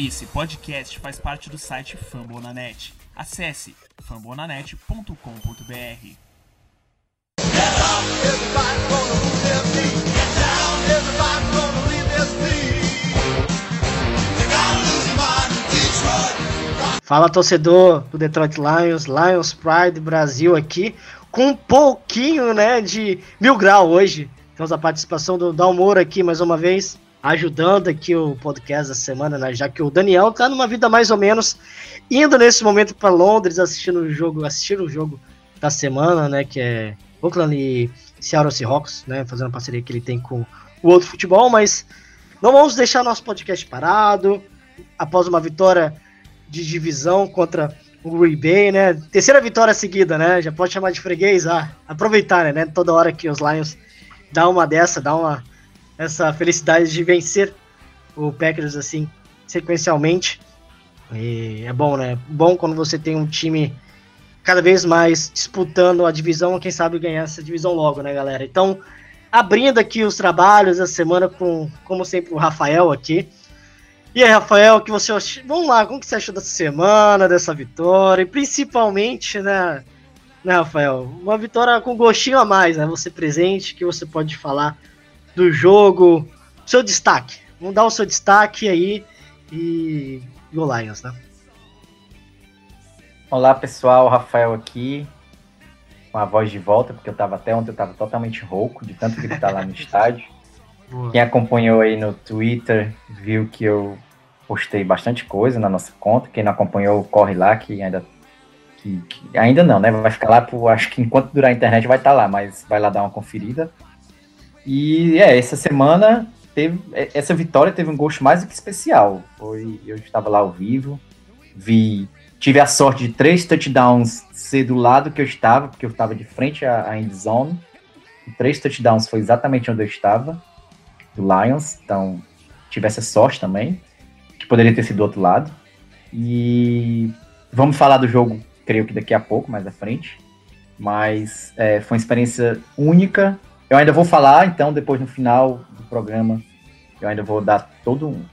Esse podcast faz parte do site Fambonanet. Acesse fambonanet.com.br. Fala torcedor do Detroit Lions, Lions Pride Brasil aqui, com um pouquinho né, de mil grau hoje. Temos a participação do Dalmoro aqui mais uma vez, ajudando aqui o podcast da semana, né, já que o Daniel tá numa vida mais ou menos indo nesse momento para Londres assistindo o jogo, assistindo o jogo da semana, né, que é Oakland e Seattle Seahawks, né, fazendo uma parceria que ele tem com o outro futebol, mas não vamos deixar nosso podcast parado após uma vitória de divisão contra o Green Bay, né? Terceira vitória seguida, né? Já pode chamar de freguês, ah, aproveitar, né? Toda hora que os Lions dá uma dessa, dá uma essa felicidade de vencer o Packers assim sequencialmente. E é bom, né? Bom quando você tem um time cada vez mais disputando a divisão, quem sabe ganhar essa divisão logo, né, galera? Então, abrindo aqui os trabalhos da semana com, como sempre, o Rafael aqui. E aí, Rafael, que você vamos lá, como que você achou dessa semana, dessa vitória, e principalmente, né, né, Rafael, uma vitória com gostinho a mais, né? Você presente, que você pode falar do jogo, seu destaque. Vamos dar o seu destaque aí e Go Lions, né? Olá, pessoal, Rafael aqui, com a voz de volta, porque eu tava até ontem, eu tava totalmente rouco, de tanto gritar lá no estádio. Boa. Quem acompanhou aí no Twitter viu que eu postei bastante coisa na nossa conta. Quem não acompanhou, corre lá, que ainda. Que, que ainda não, né? Vai ficar lá por. Acho que enquanto durar a internet vai estar tá lá, mas vai lá dar uma conferida. E é, essa semana teve. Essa vitória teve um gosto mais do que especial. Foi, eu estava lá ao vivo, vi. Tive a sorte de três touchdowns ser do lado que eu estava, porque eu estava de frente à, à end zone. E três touchdowns foi exatamente onde eu estava do Lions, então tive essa sorte também, que poderia ter sido do outro lado. E vamos falar do jogo, creio que daqui a pouco, mais à frente. Mas é, foi uma experiência única. Eu ainda vou falar, então, depois no final do programa, eu ainda vou dar todo um,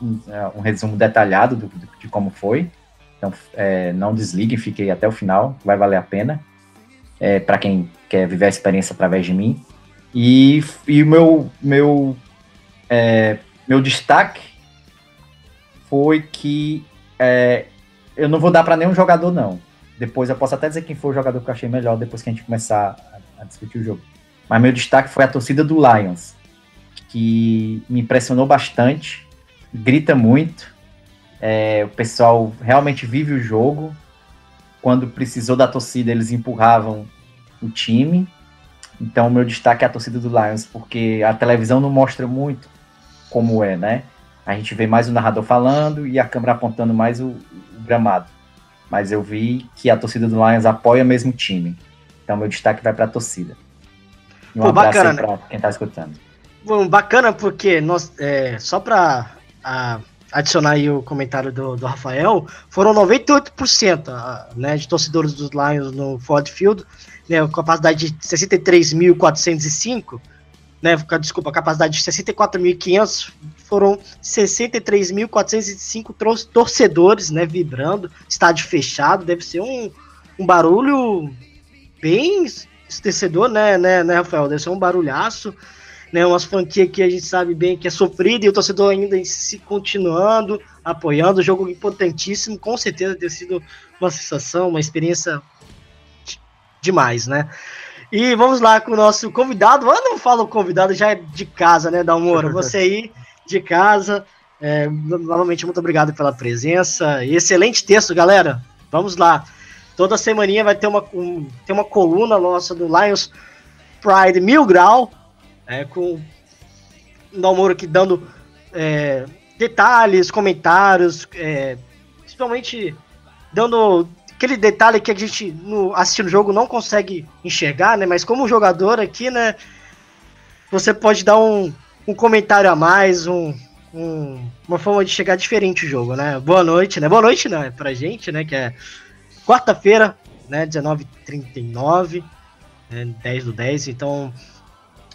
um, é, um resumo detalhado do, de como foi. Então, é, não desliguem, fiquem até o final, vai valer a pena. É, para quem quer viver a experiência através de mim. E, e o meu, meu é, meu destaque foi que é, eu não vou dar para nenhum jogador, não. Depois eu posso até dizer quem foi o jogador que eu achei melhor depois que a gente começar a, a discutir o jogo. Mas meu destaque foi a torcida do Lions, que me impressionou bastante, grita muito. É, o pessoal realmente vive o jogo. Quando precisou da torcida, eles empurravam o time. Então, meu destaque é a torcida do Lions, porque a televisão não mostra muito como é, né? A gente vê mais o narrador falando e a câmera apontando mais o, o gramado. Mas eu vi que a torcida do Lions apoia o mesmo time. Então, meu destaque vai para a torcida. E um Pô, abraço bacana, para quem está escutando. Bom, bacana porque nós, é, só para adicionar aí o comentário do, do Rafael, foram 98% né, de torcedores dos Lions no Ford Field, né, com capacidade de 63.405 né, desculpa, a capacidade de 64.500, foram 63.405 torcedores, né, vibrando, estádio fechado, deve ser um, um barulho bem estecedor, né, né, né, Rafael, deve ser um barulhaço, né, umas franquias que a gente sabe bem que é sofrida e o torcedor ainda se continuando, apoiando, jogo importantíssimo, com certeza ter sido uma sensação, uma experiência demais, né. E vamos lá com o nosso convidado. Eu não falo convidado, já é de casa, né, Dalmoro? Você aí de casa. É, novamente, muito obrigado pela presença. Excelente texto, galera. Vamos lá. Toda semaninha vai ter uma, um, ter uma coluna nossa do Lions Pride Mil Grau, é, com o Dalmoro aqui dando é, detalhes, comentários, é, principalmente dando aquele detalhe que a gente no, assistindo o jogo não consegue enxergar, né? Mas como jogador aqui, né? Você pode dar um, um comentário a mais, um, um, uma forma de chegar diferente o jogo, né? Boa noite, né? Boa noite, né? Pra gente, né? Que é quarta-feira, né? 19h39, né? 10 do 10. Então,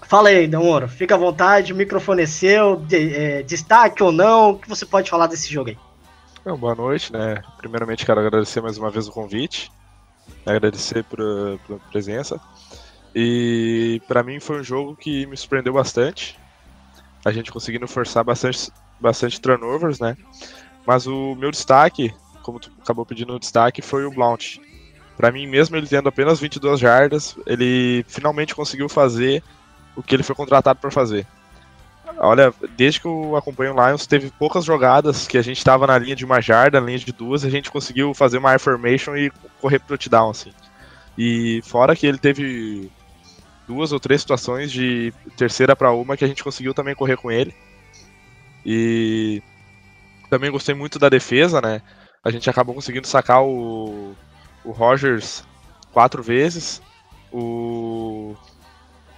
fala aí, Damoro. Fica à vontade, o microfone é seu. De, é, destaque ou não, o que você pode falar desse jogo aí? boa noite, né? Primeiramente quero agradecer mais uma vez o convite, agradecer pela presença. E para mim foi um jogo que me surpreendeu bastante. A gente conseguindo forçar bastante, bastante turnovers, né? Mas o meu destaque, como tu acabou pedindo o destaque, foi o Blount. Para mim, mesmo ele tendo apenas 22 jardas, ele finalmente conseguiu fazer o que ele foi contratado para fazer. Olha, desde que eu acompanho o Lions, teve poucas jogadas que a gente estava na linha de uma jarda, na linha de duas, a gente conseguiu fazer uma air formation e correr pro touchdown, assim. E fora que ele teve duas ou três situações de terceira para uma que a gente conseguiu também correr com ele. E também gostei muito da defesa, né? A gente acabou conseguindo sacar o, o Rogers quatro vezes. O,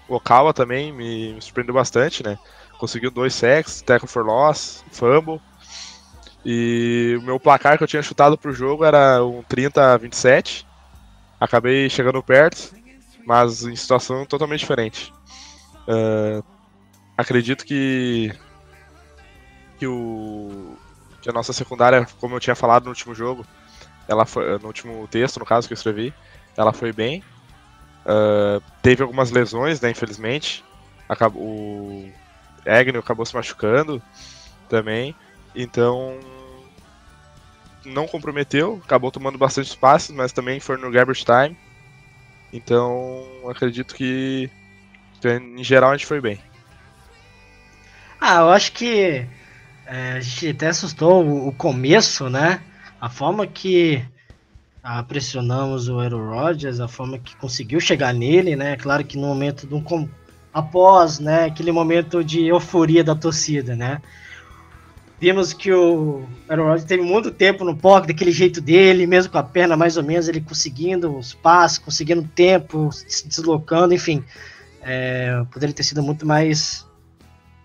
o Okawa também me, me surpreendeu bastante, né? Conseguiu dois sacks, tackle for loss, fumble. E o meu placar que eu tinha chutado pro jogo era um 30 a 27. Acabei chegando perto mas em situação totalmente diferente. Uh, acredito que que o que a nossa secundária, como eu tinha falado no último jogo, ela foi, no último texto, no caso que eu escrevi, ela foi bem. Uh, teve algumas lesões, né, infelizmente. Acabou, o Agnew acabou se machucando também. Então não comprometeu, acabou tomando bastante passes, mas também foi no garbage time. Então, acredito que, em geral a gente foi bem. Ah, eu acho que é, a gente até assustou o, o, começo, né? A forma que ah, pressionamos o Aero Rodgers, a forma que conseguiu chegar nele, né? Claro que no momento de um após, né, aquele momento de euforia da torcida, né? Vimos que o Aaron Rodgers teve muito tempo no pocket, daquele jeito dele, mesmo com a perna mais ou menos, ele conseguindo os passos, conseguindo tempo, se deslocando, enfim. É, poderia ter sido muito mais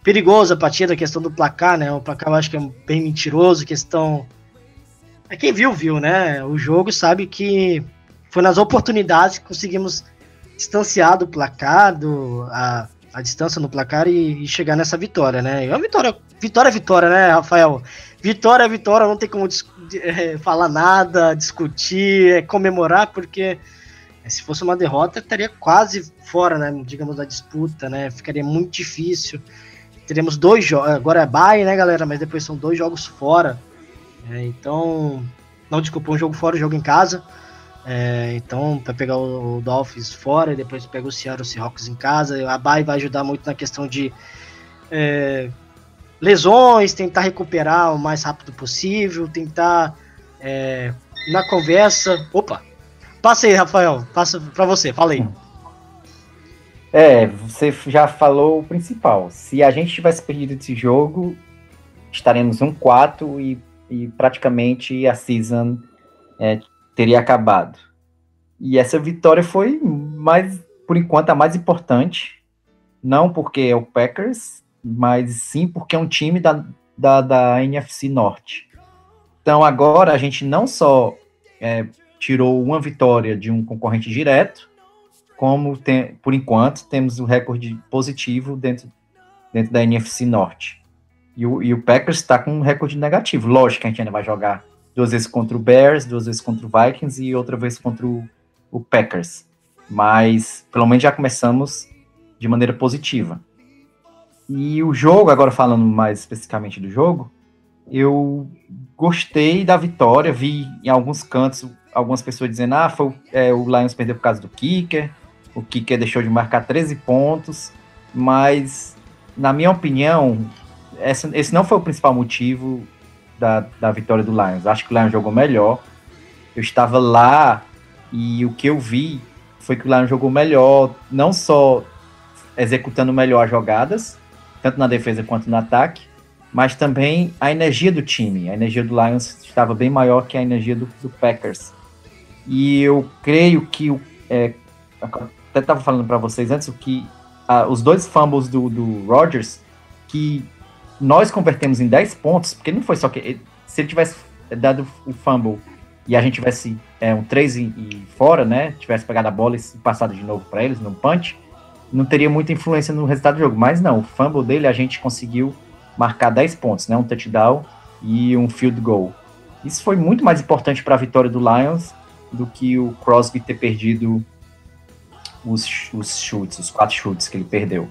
perigoso a partida, a questão do placar, né? O placar eu acho que é bem mentiroso, questão. É quem viu, viu, né? O jogo sabe que foi nas oportunidades que conseguimos distanciar do placar, do, a, a distância no placar e, e chegar nessa vitória, né? É uma vitória Vitória é vitória, né, Rafael? Vitória é vitória, não tem como é, falar nada, discutir, é, comemorar, porque é, se fosse uma derrota, estaria quase fora, né, digamos, da disputa, né? Ficaria muito difícil. Teremos dois jogos, agora é bye, né, galera? Mas depois são dois jogos fora. É, então, não desculpa, um jogo fora, um jogo em casa. É, então, para pegar o, o, Dolphins fora e depois pega o Seattle Seahawks em casa, a bye vai ajudar muito na questão de é, lesões, tentar recuperar o mais rápido possível, tentar é, na conversa. Opa! Passa aí, Rafael, passa para você, fala aí. É, você já falou o principal. Se a gente tivesse perdido esse jogo, estaremos 1-4 e, e praticamente a season é, teria acabado. E essa vitória foi mais, por enquanto, a mais importante. Não porque é o Packers, mas sim porque é um time da, da, da NFC Norte. Então agora a gente não só é, tirou uma vitória de um concorrente direto, como tem, por enquanto temos um recorde positivo dentro, dentro da NFC Norte. E o, e o Packers está com um recorde negativo. Lógico que a gente ainda vai jogar duas vezes contra o Bears, duas vezes contra o Vikings e outra vez contra o, o Packers. Mas pelo menos já começamos de maneira positiva. E o jogo, agora falando mais especificamente do jogo, eu gostei da vitória, vi em alguns cantos algumas pessoas dizendo, ah, foi, é, o Lions perdeu por causa do kicker, o kicker deixou de marcar 13 pontos, mas, na minha opinião, essa, esse não foi o principal motivo da, da vitória do Lions. Acho que o Lions jogou melhor. Eu estava lá e o que eu vi foi que o Lions jogou melhor, não só executando melhor as jogadas, tanto na defesa quanto no ataque, mas também a energia do time. A energia do Lions estava bem maior que a energia do, do Packers. E eu creio que, é, até estava falando para vocês antes, que os dois fumbles do, do Rodgers, que nós convertemos em 10 pontos, porque não foi só que. Se ele tivesse dado o fumble e a gente tivesse é, um 3 e, e, fora, né? Tivesse pegado a bola e passado de novo para eles, no punch, não teria muita influência no resultado do jogo. Mas não, o fumble dele a gente conseguiu marcar 10 pontos, né? Um touchdown e um field goal. Isso foi muito mais importante para a vitória do Lions do que o Crosby ter perdido os, os chutes, os quatro chutes que ele perdeu.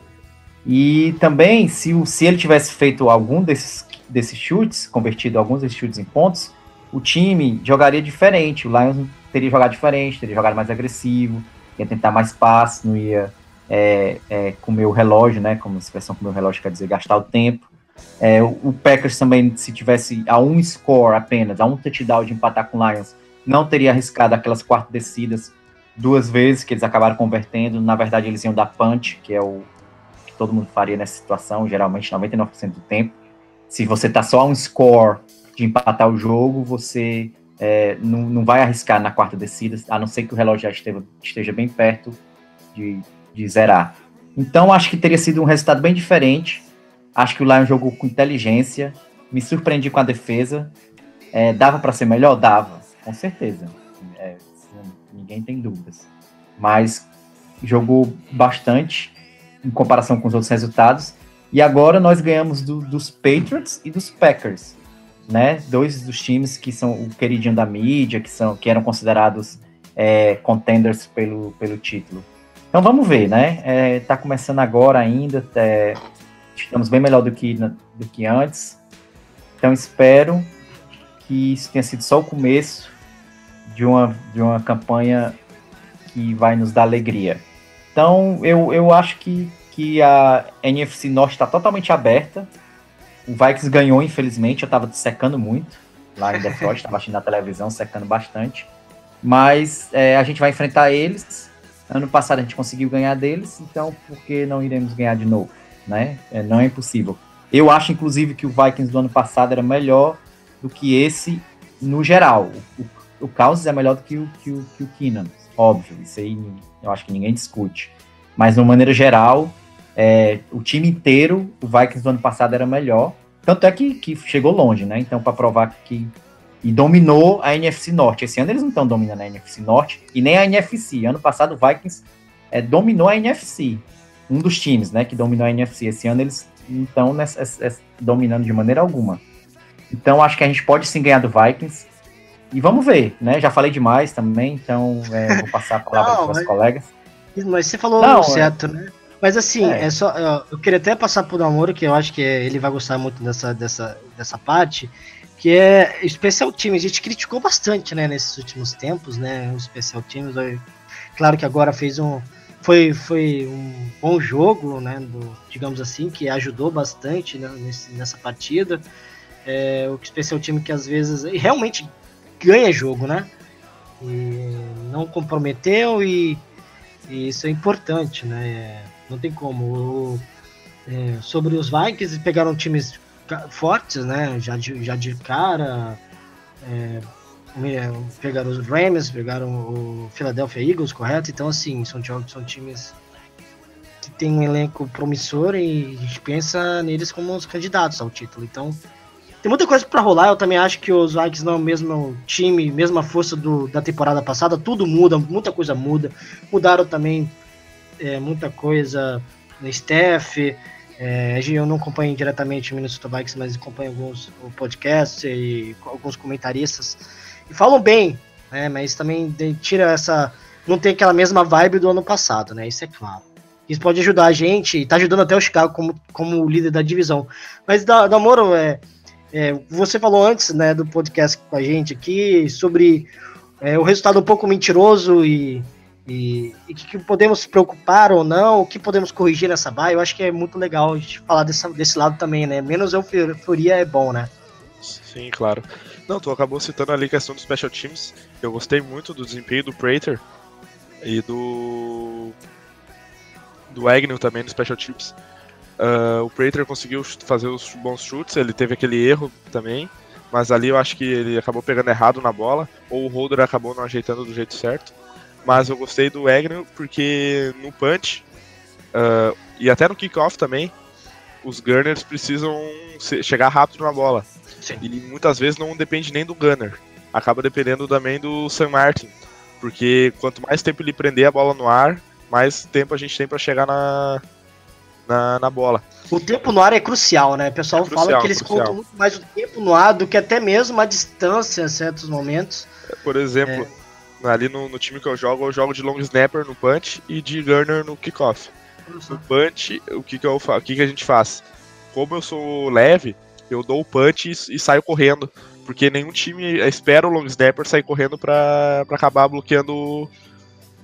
E também, se, se ele tivesse feito algum desses, desses chutes, convertido alguns desses chutes em pontos, o time jogaria diferente. O Lions teria jogado diferente, teria jogado mais agressivo, ia tentar mais passe, não ia é, é, comer o relógio, né? Como a expressão comer o relógio quer dizer gastar o tempo. É, o Packers também, se tivesse a um score apenas, a um touchdown de empatar com o Lions, não teria arriscado aquelas quatro descidas duas vezes que eles acabaram convertendo. Na verdade, eles iam dar punch, que é o que todo mundo faria nessa situação, geralmente 99% do tempo. Se você tá só a um score de empatar o jogo, você é, não, não vai arriscar na quarta descida, a não ser que o relógio já esteja, esteja bem perto de, de zerar. Então, acho que teria sido um resultado bem diferente. Acho que o Lion jogou com inteligência. Me surpreendi com a defesa. É, dava para ser melhor? Dava, com certeza. Ninguém tem dúvidas. Mas jogou bastante em comparação com os outros resultados. E agora nós ganhamos do, dos Patriots e dos Packers, né? Dois dos times que são o queridinho da mídia, que são que eram considerados é, contenders pelo, pelo título. Então vamos ver, né? É, tá começando agora ainda, é, estamos bem melhor do que, do que antes. Então espero que isso tenha sido só o começo de uma, de uma campanha que vai nos dar alegria. Então, eu, eu acho que, que a NFC Norte está totalmente aberta. O Vikings ganhou, infelizmente. Eu estava secando muito lá em Detroit, estava assistindo na televisão, secando bastante. Mas é, a gente vai enfrentar eles. Ano passado a gente conseguiu ganhar deles, então por que não iremos ganhar de novo? Né? É, não é impossível. Eu acho, inclusive, que o Vikings do ano passado era melhor do que esse no geral. O, o Cousins é melhor do que o, que o, que o Keenan, óbvio, isso aí eu acho que ninguém discute. Mas, de uma maneira geral, é, o time inteiro, o Vikings do ano passado era melhor. Tanto é que, que chegou longe, né? Então, para provar que. E dominou a NFC Norte. Esse ano eles não estão dominando a NFC Norte e nem a NFC. Ano passado o Vikings é, dominou a NFC. Um dos times, né, que dominou a NFC. Esse ano eles não estão dominando de maneira alguma. Então, acho que a gente pode sim ganhar do Vikings. E vamos ver, né? Já falei demais também, então é, vou passar a palavra para os mas... colegas. Mas você falou Não, certo, é... né? Mas assim, é. é. só. Eu queria até passar por namoro, que eu acho que ele vai gostar muito dessa, dessa, dessa parte, que é especial time. A gente criticou bastante, né, nesses últimos tempos, né? O especial times. Claro que agora fez um. Foi, foi um bom jogo, né? Do, digamos assim, que ajudou bastante né, nesse, nessa partida. É, o especial time que às vezes. realmente ganha jogo, né? E não comprometeu e, e isso é importante, né? Não tem como. O, é, sobre os Vikings, pegaram times fortes, né? Já de, já de cara. É, é, pegaram os Rams, pegaram o Philadelphia Eagles, correto? Então, assim, são, são times que tem um elenco promissor e a gente pensa neles como os candidatos ao título. Então, tem muita coisa para rolar. Eu também acho que os Vikings não é o mesmo time, mesma força do, da temporada passada. Tudo muda, muita coisa muda. Mudaram também é, muita coisa no staff. É, eu não acompanho diretamente o Minnesota Vikings, mas acompanho alguns podcasts e alguns comentaristas. E falam bem, né, mas também tira essa. Não tem aquela mesma vibe do ano passado, né? Isso é claro. Isso pode ajudar a gente, e tá ajudando até o Chicago como, como líder da divisão. Mas, da, da Moro, é, é, você falou antes né, do podcast com a gente aqui sobre é, o resultado um pouco mentiroso e, e, e que, que, podemos se preocupar ou não, o que podemos corrigir nessa baia. Eu acho que é muito legal a gente falar desse, desse lado também, né? Menos euforia é bom, né? Sim, claro. Não, tu acabou citando ali a questão dos special teams. Eu gostei muito do desempenho do Prater e do do Agnew também no special teams. Uh, o Prater conseguiu fazer os bons chutes, ele teve aquele erro também, mas ali eu acho que ele acabou pegando errado na bola, ou o holder acabou não ajeitando do jeito certo. Mas eu gostei do Agnew porque no punch uh, e até no kickoff também, os gunners precisam chegar rápido na bola. Sim. E muitas vezes não depende nem do gunner, acaba dependendo também do Sam Martin, porque quanto mais tempo ele prender a bola no ar, mais tempo a gente tem para chegar na, na, na bola. O tempo no ar é crucial, né? O pessoal é crucial, fala que eles crucial. contam muito mais o tempo no ar do que até mesmo a distância em certos momentos. Por exemplo, é. ali no, no, time que eu jogo, eu jogo de long snapper no punch e de gunner no kickoff. No punch, o que, que, eu, o que, que a gente faz? Como eu sou leve, eu dou o punch e, e saio correndo. Porque nenhum time espera o long snapper sair correndo para acabar bloqueando,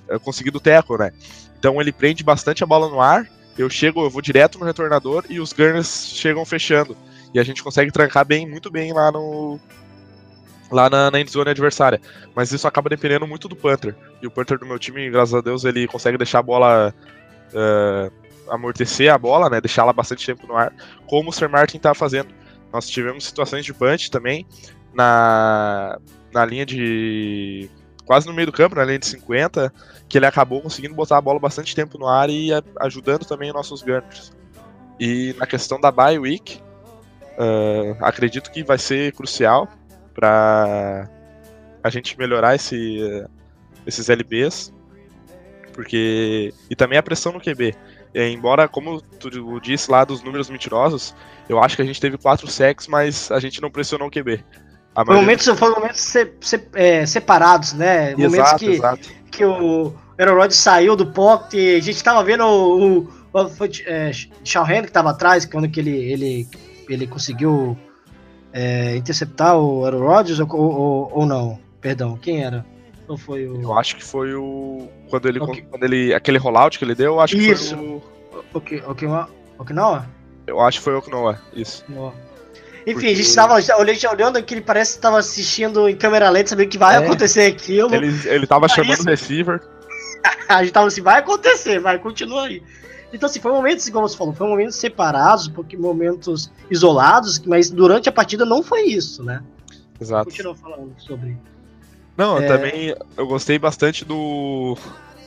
eh, conseguindo o teco, né? Então ele prende bastante a bola no ar eu chego, eu vou direto no retornador e os gunners chegam fechando. E a gente consegue trancar bem, muito bem lá no. Lá na, na adversária. Mas isso acaba dependendo muito do Panther. E o Panther do meu time, graças a Deus, ele consegue deixar a bola. Uh, amortecer a bola, né? Deixar ela bastante tempo no ar, como o Sir Martin tá fazendo. Nós tivemos situações de punch também na, na linha de. Quase no meio do campo, na linha de 50, que ele acabou conseguindo botar a bola bastante tempo no ar e ajudando também os nossos Gunners. E na questão da bye week, uh, acredito que vai ser crucial para a gente melhorar esse, uh, esses LBs, porque e também a pressão no QB. E, embora, como tu disse lá dos números mentirosos, eu acho que a gente teve quatro sacks, mas a gente não pressionou o QB. Foi momentos, foi momentos se, se, é, separados, né? Momentos exato, que, exato. que o Aaron Rodgers saiu do pocket, a gente tava vendo o, o, foi, é, Henry que tava atrás, quando que ele, ele, ele conseguiu é, interceptar o Aaron Rodgers ou, ou, ou, não? Perdão, quem era? Ou foi o... Eu acho que foi o... Quando ele, okay. quando ele... Aquele rollout que ele deu, eu acho que isso. foi o... Ok, ok, Okinawa? Eu acho que foi o Okinawa, isso. Enfim, Porque... a gente tava olhando, olhando que ele parece que tava assistindo em câmera lenta, sabendo que vai é. acontecer aquilo. Ele, ele tava chamando o receiver. a gente tava assim, vai acontecer, vai, continua aí. Então, assim, foi momentos, como você falou, foi momentos separados, porque momentos isolados, mas durante a partida não foi isso, né? Exato. Continua falando sobre. Não, é... também eu gostei bastante do.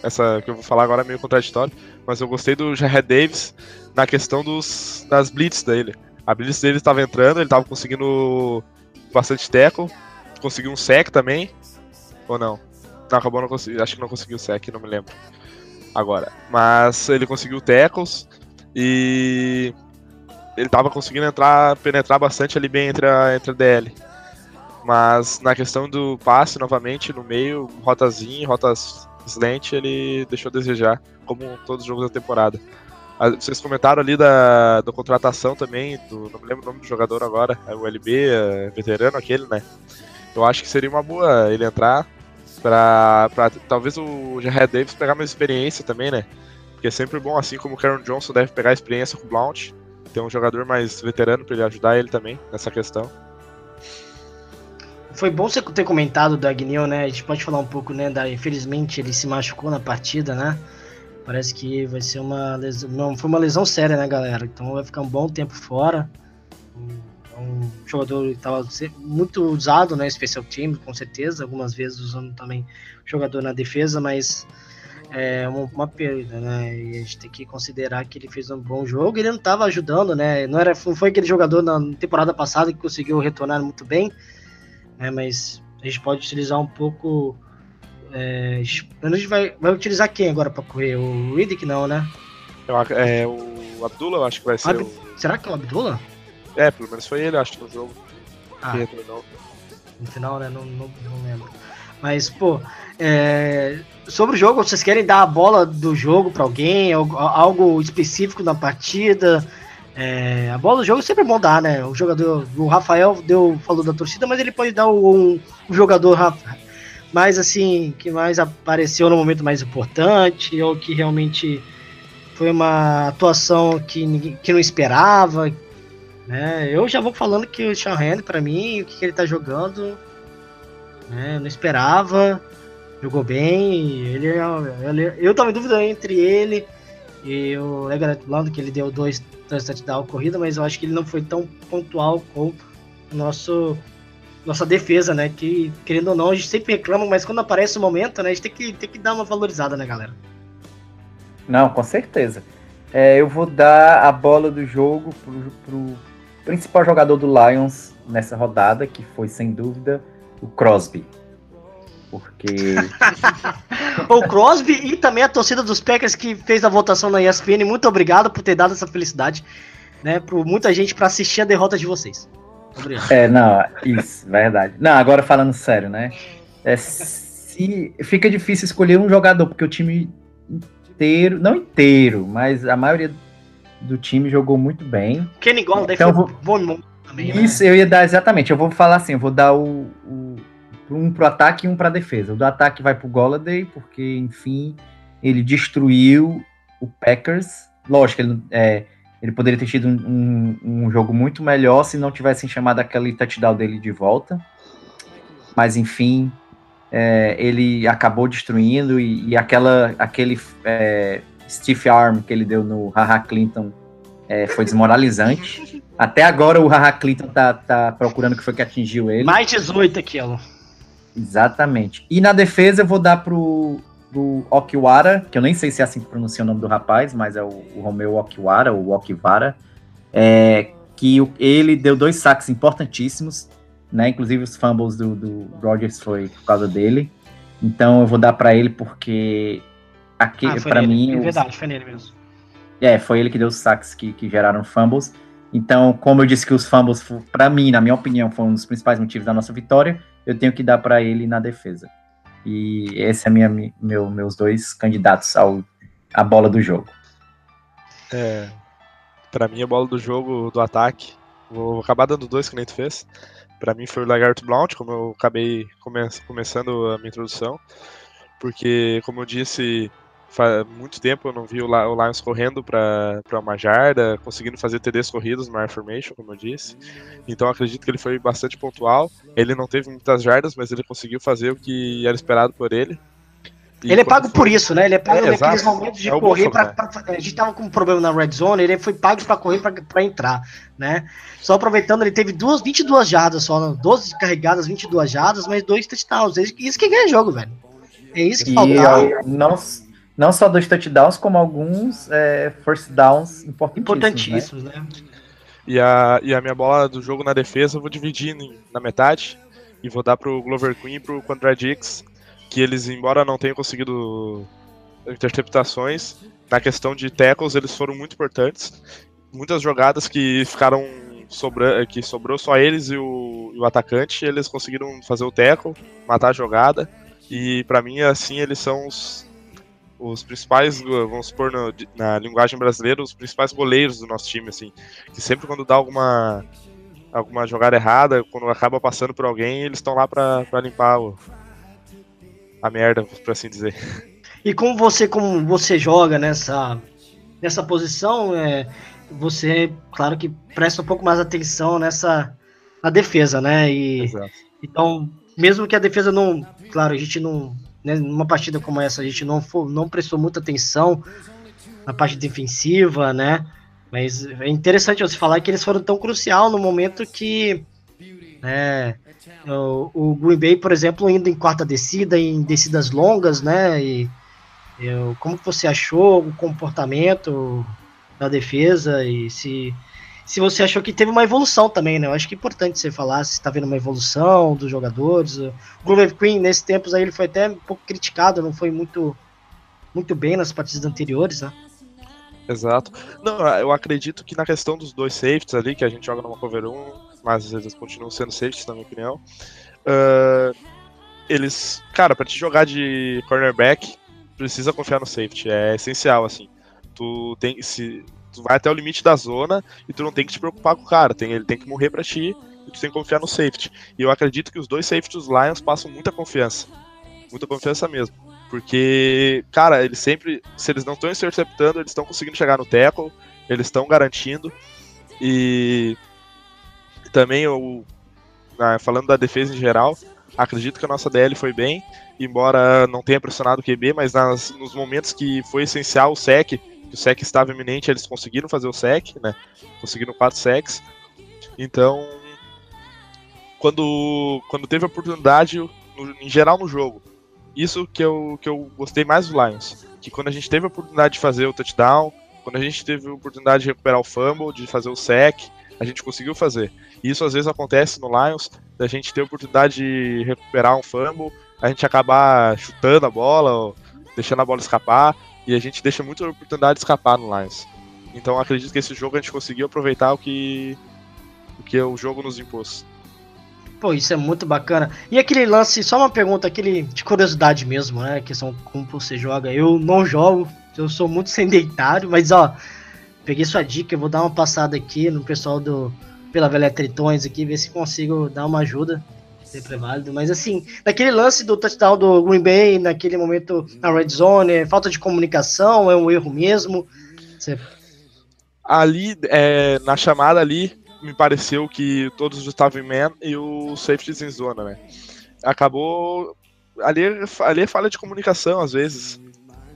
Essa que eu vou falar agora é meio contraditório, mas eu gostei do Jared Davis na questão dos, das blitz dele. A blitz dele estava entrando, ele estava conseguindo bastante tackle, conseguiu um sec também, ou não? Não, acabou não conseguiu. Acho que não conseguiu sec, não me lembro. Agora. Mas ele conseguiu tackles e ele tava conseguindo entrar, penetrar bastante ali bem entre a, entre a DL. Mas na questão do passe, novamente, no meio, rotazinho, rotas slant, ele deixou a desejar, como todos os jogos da temporada. Vocês comentaram ali da, da contratação também, do, não me lembro o nome do jogador agora, é o LB, é veterano aquele, né? Eu acho que seria uma boa ele entrar, Pra, pra talvez o Jared Davis pegar mais experiência também, né? Porque é sempre bom, assim como o Karen Johnson deve pegar experiência com o Blount, ter um jogador mais veterano para ele ajudar ele também nessa questão. Foi bom você ter comentado do Agnew, né? A gente pode falar um pouco, né? Da, infelizmente ele se machucou na partida, né? Parece que vai ser uma lesão. Não, foi uma lesão séria, né, galera? Então vai ficar um bom tempo fora um jogador que estava muito usado, né, especial time, com certeza, algumas vezes usando também jogador na defesa, mas é uma, uma, perda, né? E a gente tem que considerar que ele fez um bom jogo. Ele não estava ajudando, né? Não era, não foi aquele jogador na temporada passada que conseguiu retornar muito bem, né? Mas a gente pode utilizar um pouco. É, a gente vai, vai utilizar quem agora para correr? O Riddick não, né? É, o Abdullah, eu acho que vai ser. Ab o... Será que é o Abdullah? É, pelo menos foi ele, acho, no jogo. Ah, no final, né? Não, não, não lembro. Mas, pô, é... sobre o jogo, vocês querem dar a bola do jogo para alguém? Algo específico na partida? É... a bola do jogo sempre é bom dar, né? O jogador, o Rafael deu, falou da torcida, mas ele pode dar um, um jogador mais assim, que mais apareceu no momento mais importante, ou que realmente foi uma atuação que, que não esperava, né? Eu já vou falando que o Sean Henry, pra mim, o que, que ele tá jogando, né? Não esperava, jogou bem. Ele, é ele, eu tava em dúvida entre ele e o Legarrette Blount, que ele deu dois, touchdowns corrida, mas eu acho que ele não foi tão pontual com o nosso nossa defesa, né? Que, querendo ou não, a gente sempre reclama, mas quando aparece o momento, né? A gente tem que, tem que dar uma valorizada, né, galera? Não, com certeza. É, eu vou dar a bola do jogo pro, pro principal jogador do Lions nessa rodada, que foi sem dúvida o Crosby. porque. o Crosby e também a torcida dos Packers que fez a votação na ESPN, muito obrigado por ter dado essa felicidade, né, por muita gente para assistir a derrota de vocês. É, não, isso, verdade. Não, agora falando sério, né? É, se fica difícil escolher um jogador, porque o time inteiro, não inteiro, mas a maioria do time jogou muito bem. Kenny Golladay então, foi vou... bom também, né? Isso, eu ia dar exatamente, eu vou falar assim, eu vou dar o, o um pro ataque e um pra defesa. O do ataque vai pro Golladay, porque, enfim, ele destruiu o Packers. Lógico, ele, é, ele poderia ter tido um, um, um, jogo muito melhor se não tivessem chamado aquele touchdown dele de volta. Mas, enfim, é, ele acabou destruindo e, e aquela, aquele é, stiff arm que ele deu no Haha Clinton é, foi desmoralizante. Até agora o Haha Clinton tá, tá procurando o que foi que atingiu ele. Mais 18 aquilo. Exatamente. E na defesa eu vou dar pro, pro Okiwara, que eu nem sei se é assim que pronuncia o nome do rapaz, mas é o, o Romeu Okiwara, ou Okiwara, é, que o, ele deu dois saques importantíssimos né? Inclusive os fumbles do, do Rodgers foi por causa dele. Então eu vou dar para ele porque aqui ah, para mim é verdade, foi nele mesmo. É, foi ele que deu os saques que, que geraram fumbles. Então, como eu disse que os fumbles, para mim, na minha opinião, foram um dos principais motivos da nossa vitória, eu tenho que dar para ele na defesa. E esse é minha, meu, meus dois candidatos ao a bola do jogo. É, para mim, a bola do jogo do ataque, vou acabar dando dois que nem tu fez para mim foi o Lagarto Blount, como eu acabei come começando a minha introdução, porque, como eu disse, faz muito tempo eu não vi o, o Lions correndo para uma jarda, conseguindo fazer TDs corridos no Air Formation, como eu disse. Então acredito que ele foi bastante pontual. Ele não teve muitas jardas, mas ele conseguiu fazer o que era esperado por ele. E ele é pago foi... por isso, né? Ele é pago é, naqueles momentos de é correr para. Né? A gente tava com um problema na red zone, ele foi pago para correr para entrar, né? Só aproveitando, ele teve duas, 22 jardas só, 12 carregadas, 22 jardas, mas dois touchdowns. Isso que ganha jogo, velho. É isso que e faltava. Não, não só dois touchdowns, como alguns é, downs importantíssimos. Importantíssimos, né? né? E, a, e a minha bola do jogo na defesa eu vou dividir na metade e vou dar pro Glover Queen e pro Quadradix que eles, embora não tenham conseguido interceptações, na questão de tackles eles foram muito importantes. Muitas jogadas que ficaram que sobrou só eles e o, e o atacante, eles conseguiram fazer o tackle, matar a jogada. E para mim, assim, eles são os, os principais, vamos supor na, na, linguagem brasileira, os principais goleiros do nosso time, assim. Que sempre quando dá alguma, alguma jogada errada, quando acaba passando por alguém, eles estão lá para limpar o, a merda, por assim dizer. E como você, como você joga nessa, nessa posição, é, você, claro que presta um pouco mais atenção nessa na defesa, né? E, Exato. Então, mesmo que a defesa não, claro, a gente não, né, numa partida como essa, a gente não, for, não prestou muita atenção na parte defensiva, né? Mas é interessante você falar que eles foram tão crucial no momento que né, o, o Green Bay, por exemplo, indo em quarta descida, em descidas longas, né? E eu, como você achou o comportamento da defesa e se se você achou que teve uma evolução também, né? Eu acho que é importante você falar se está vendo uma evolução dos jogadores. O Glover Queen, nesses tempos aí, ele foi até um pouco criticado, não foi muito, muito bem nas partidas anteriores, né? Exato. Não, eu acredito que na questão dos dois safeties ali, que a gente joga numa cover 1, mas eles continuam sendo safeties, na minha opinião. Uh, eles, cara, para te jogar de cornerback, precisa confiar no safety, é essencial, assim. Tu tem se tu vai até o limite da zona e tu não tem que te preocupar com o cara, tem, ele tem que morrer para ti e tu tem que confiar no safety. E eu acredito que os dois safeties dos Lions passam muita confiança. Muita confiança mesmo. Porque, cara, eles sempre, se eles não estão interceptando, eles estão conseguindo chegar no tackle, eles estão garantindo. E também eu, falando da defesa em geral, acredito que a nossa DL foi bem, embora não tenha pressionado o QB, mas nas, nos momentos que foi essencial o sec, o sec estava iminente, eles conseguiram fazer o sec, né? Conseguiram quatro secs. Então, quando, quando teve a oportunidade, no, em geral no jogo, isso que eu, que eu gostei mais do Lions, que quando a gente teve a oportunidade de fazer o touchdown, quando a gente teve a oportunidade de recuperar o fumble, de fazer o sec, a gente conseguiu fazer. Isso às vezes acontece no Lions, da gente ter a oportunidade de recuperar um fumble, a gente acabar chutando a bola, deixando a bola escapar, e a gente deixa muita oportunidade de escapar no Lions. Então acredito que esse jogo a gente conseguiu aproveitar o que, o que o jogo nos impôs. Pô, isso é muito bacana. E aquele lance, só uma pergunta, aquele de curiosidade mesmo, né? Que são como você joga. Eu não jogo, eu sou muito sedentário, mas ó, peguei sua dica, eu vou dar uma passada aqui no pessoal do Pela Velha Tritões aqui, ver se consigo dar uma ajuda. Sempre é válido. Mas assim, naquele lance do touchdown do Green Bay, naquele momento na red zone, é falta de comunicação, é um erro mesmo. Você... Ali, é, na chamada ali, me pareceu que todos estavam em man e o safety em zona, né? Acabou. Ali, ali é falha de comunicação, às vezes.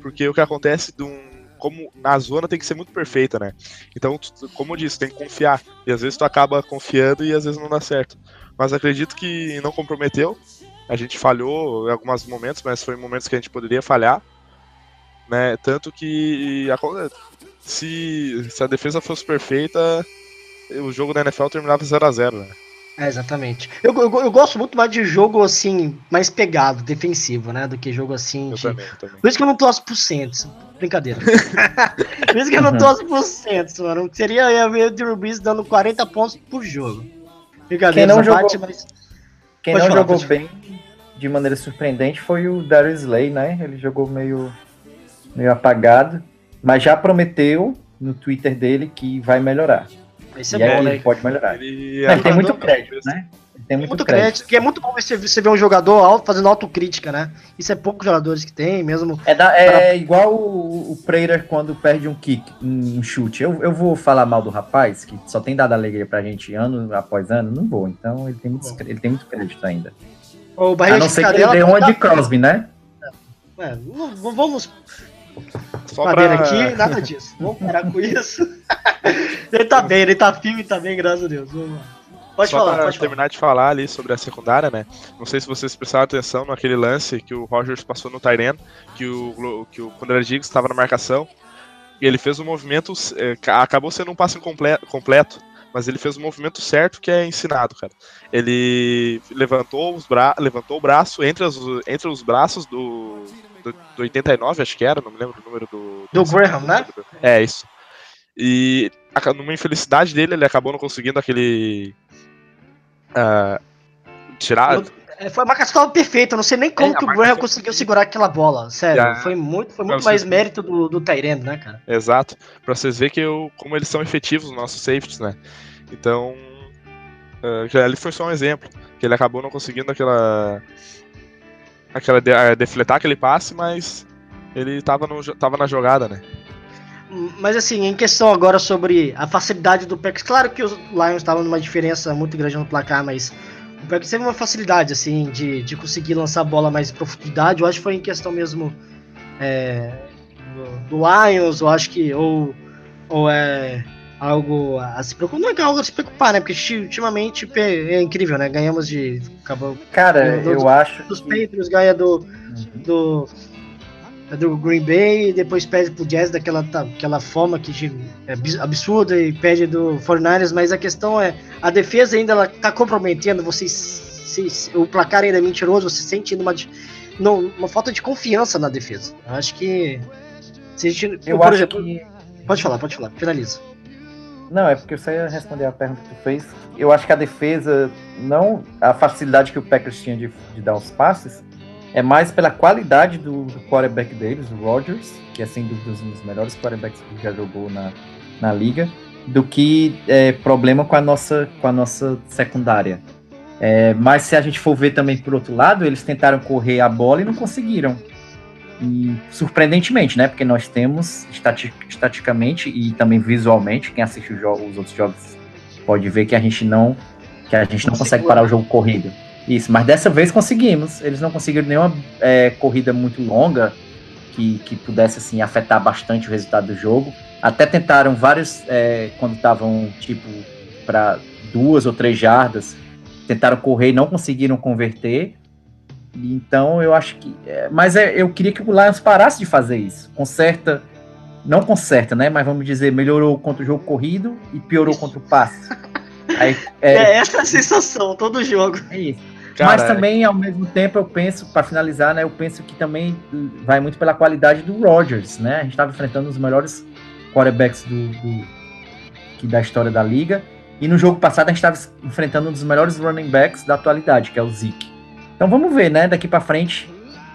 Porque o que acontece de um. Como na zona tem que ser muito perfeita, né? Então, como eu disse, tem que confiar. E às vezes tu acaba confiando e às vezes não dá certo. Mas acredito que não comprometeu. A gente falhou em alguns momentos, mas foi momentos que a gente poderia falhar. Né? Tanto que se, se a defesa fosse perfeita, o jogo da NFL terminava 0 a 0 né? É, exatamente. Eu, eu, eu, gosto muito mais de jogo assim, mais pegado, defensivo, né? Do que jogo assim. Eu de... também, também. Por isso que eu não torço pro Saints. Brincadeira. por isso que eu não torço pro Saints, mano. Seria eu ver o Drew Brees dando 40 pontos por jogo. Quem não jogou, parte, mas... Quem não falar, jogou bem de maneira surpreendente foi o Darius Slay, né? Ele jogou meio, meio apagado, mas já prometeu no Twitter dele que vai melhorar. Isso é e bom, né? pode melhorar. Ele, ele tem muito crédito, né? Tem muito, muito crédito. crédito. Que é muito bom você, você ver um jogador fazendo autocrítica, né? Isso é poucos jogadores que tem, mesmo. É, da, é pra... igual o, o quando perde um kick, um chute. Eu, eu vou falar mal do rapaz, que só tem dado alegria pra gente ano após ano? Não vou. Então ele tem muito, ele tem muito crédito ainda. O A não ser que ele dê uma de Crosby, né? É, não, vamos só pra... aqui, nada disso. Vamos parar com isso. ele tá bem, ele tá firme também, tá graças a Deus. Pode Só falar, pode terminar falar. de falar ali sobre a secundária, né? Não sei se vocês prestaram atenção naquele lance que o Rogers passou no Tyren, que o, que o Conrad Diggs estava na marcação, e ele fez um movimento, é, acabou sendo um passe completo, completo, mas ele fez o um movimento certo que é ensinado, cara. Ele levantou, os bra levantou o braço entre, as, entre os braços do, do, do 89, acho que era, não me lembro o número do. Do, do Graham, né? É, isso. E numa infelicidade dele, ele acabou não conseguindo aquele. Uh, tirar. É, foi uma cascola perfeita, não sei nem como é, que o Graham conseguiu segurar aquela bola, sério. É, foi muito, foi muito mais mérito do, do Tyrande, né, cara? Exato. Pra vocês verem que eu, como eles são efetivos, os nossos safeties, né? Então. Uh, ali foi só um exemplo. Que ele acabou não conseguindo aquela aquela de, a, defletar aquele passe, mas ele tava, no, tava na jogada, né? Mas assim, em questão agora sobre a facilidade do Packers, claro que os Lions estavam numa diferença muito grande no placar, mas o Packers teve uma facilidade assim de, de conseguir lançar a bola mais em profundidade. Eu acho que foi em questão mesmo é, do, do Lions, eu acho que ou, ou é algo a se preocupar. Não é algo a se preocupar, né? Porque ultimamente é incrível, né? Ganhamos de. Acabou, Cara, do, eu acho. Dos que... Patriots, ganha do, uhum. do. Do Green Bay e depois perde pro Jazz daquela aquela forma que é absurda e perde do 49ers, mas a questão é a defesa ainda ela tá comprometendo, vocês se, o placar ainda é mentiroso, você sente uma, não, uma falta de confiança na defesa. Eu acho que se a gente, eu por acho exemplo, que... pode falar, pode falar, finaliza. Não, é porque você ia responder a pergunta que tu fez. Eu acho que a defesa, não a facilidade que o Packers tinha de, de dar os passes, é mais pela qualidade do, do quarterback deles, o Rodgers, que é sem dúvida um dos melhores quarterbacks que já jogou na, na liga, do que é, problema com a nossa, com a nossa secundária. É, mas se a gente for ver também por outro lado, eles tentaram correr a bola e não conseguiram. E surpreendentemente, né? Porque nós temos estaticamente e também visualmente, quem assiste os, os outros jogos pode ver que a gente não que a gente não consegue parar o jogo corrido. Isso, mas dessa vez conseguimos. Eles não conseguiram nenhuma é, corrida muito longa que, que pudesse assim afetar bastante o resultado do jogo. Até tentaram vários é, quando estavam tipo para duas ou três jardas, tentaram correr e não conseguiram converter. Então eu acho que. É, mas é, eu queria que o Lions parasse de fazer isso. Conserta. Não conserta, né? Mas vamos dizer, melhorou contra o jogo corrido e piorou contra o passe. Aí, é, é essa a sensação, todo jogo. É isso. Cara, Mas também, ao mesmo tempo, eu penso, para finalizar, né, eu penso que também vai muito pela qualidade do Rodgers, né? A gente estava enfrentando os melhores quarterbacks do, do, que da história da liga. E no jogo passado a gente estava enfrentando um dos melhores running backs da atualidade, que é o Zeke. Então vamos ver, né? Daqui para frente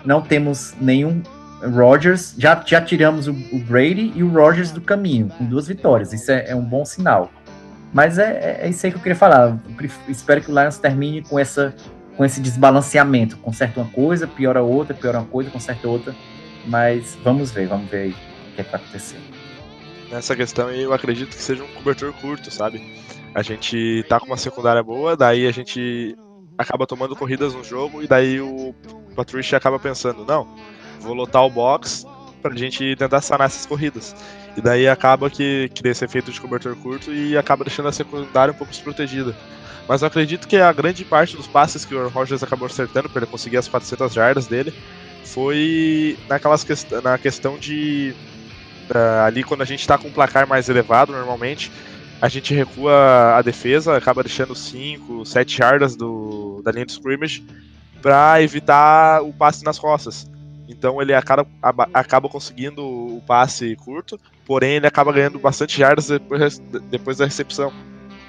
não temos nenhum Rodgers. Já, já tiramos o, o, Brady e o Rodgers do caminho, com duas vitórias. Isso é, é um bom sinal. Mas é, é, isso aí que eu queria falar. Eu espero que o Lions termine com, essa, com esse desbalanceamento. Conserta uma coisa, piora outra, piora uma coisa, conserta outra. Mas vamos ver, vamos ver aí o que, é que vai acontecer. Nessa questão eu acredito que seja um cobertor curto, sabe? A gente tá com uma secundária boa, daí a gente acaba tomando corridas no jogo e daí o Patricia acaba pensando, não, vou lotar o box pra gente tentar sanar essas corridas. E daí acaba que cria esse efeito de cobertor curto e acaba deixando a secundária um pouco desprotegida. Mas eu acredito que a grande parte dos passes que o Rogers acabou acertando para ele conseguir as 400 jardas dele foi naquelas quest na questão de uh, ali quando a gente está com um placar mais elevado normalmente a gente recua a defesa, acaba deixando 5, 7 jardas do, da linha de scrimmage para evitar o passe nas costas. Então ele acaba, acaba conseguindo o passe curto, porém ele acaba ganhando bastante jardas depois, depois da recepção.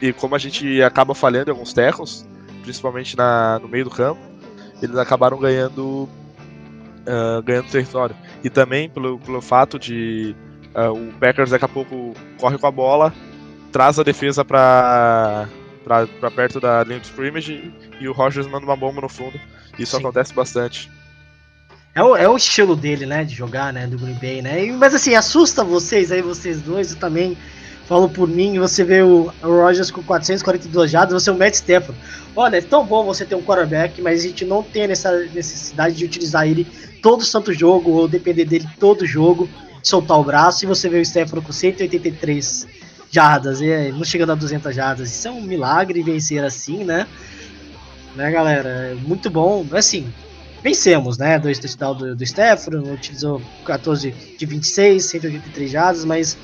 E como a gente acaba falhando em alguns tackles, principalmente na, no meio do campo, eles acabaram ganhando uh, ganhando território. E também pelo, pelo fato de uh, o Packers daqui a pouco corre com a bola traz a defesa para para perto da linha de scrimmage e o Rogers manda uma bomba no fundo. Isso Sim. acontece bastante. É o, é o estilo dele, né, de jogar, né, do Green Bay, né? Mas assim, assusta vocês aí, vocês dois, eu também falo por mim, você vê o, Rogers com 442 jardas, você é o Matt Stafford. Olha, é tão bom você ter um quarterback, mas a gente não tem essa necessidade de utilizar ele todo santo jogo, ou depender dele todo jogo, soltar o braço, e você vê o Stafford com 183 jardas, e não chegando a 200 jardas. Isso é um milagre vencer assim, né? Né, galera? É muito bom. Assim, vencemos, né? Dois touchdowns do, do utilizou 14 de 26, 183 jardas, mas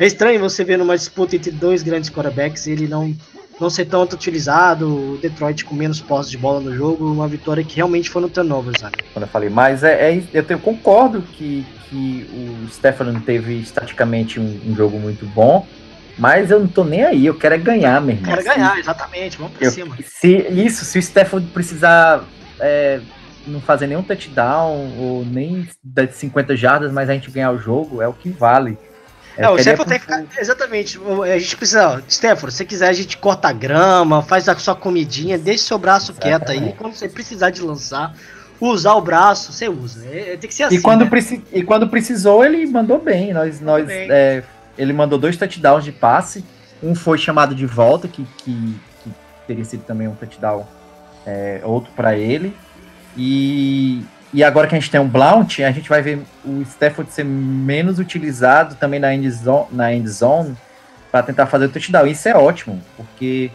é estranho você ver numa disputa entre dois grandes quarterbacks ele não não ser tanto utilizado, o Detroit com menos posse de bola no jogo, uma vitória que realmente foi no turnover, sabe? Quando eu falei, mas é, é eu, eu, concordo que, que o Stefano teve estaticamente um, um jogo muito bom, mas eu não tô nem aí, eu quero é ganhar, meu irmão. Quero ganhar, exatamente, vamos pra eu, cima. Se, isso, se o Stafford precisar é, não fazer nenhum touchdown ou nem de 50 jardas, mas a gente ganhar o jogo, é o que vale. É, o Stafford tem que ficar. Exatamente. A gente precisa. Stafford, se quiser, a gente corta a grama, faz a sua comidinha, deixa seu braço exatamente. quieto aí. Quando você precisar de lançar, usar o braço, você usa. É, tem que ser assim. E quando, né? preci e quando precisou, ele mandou bem. Nós, nós. É, ele mandou dois touchdowns de passe. Um foi chamado de volta, que, que, que teria sido também um touchdown, é, outro para ele. E, e agora que a gente tem um Blount, a gente vai ver o Stafford ser menos utilizado também na end zone, na end zone para tentar fazer o touchdown. Isso é ótimo, porque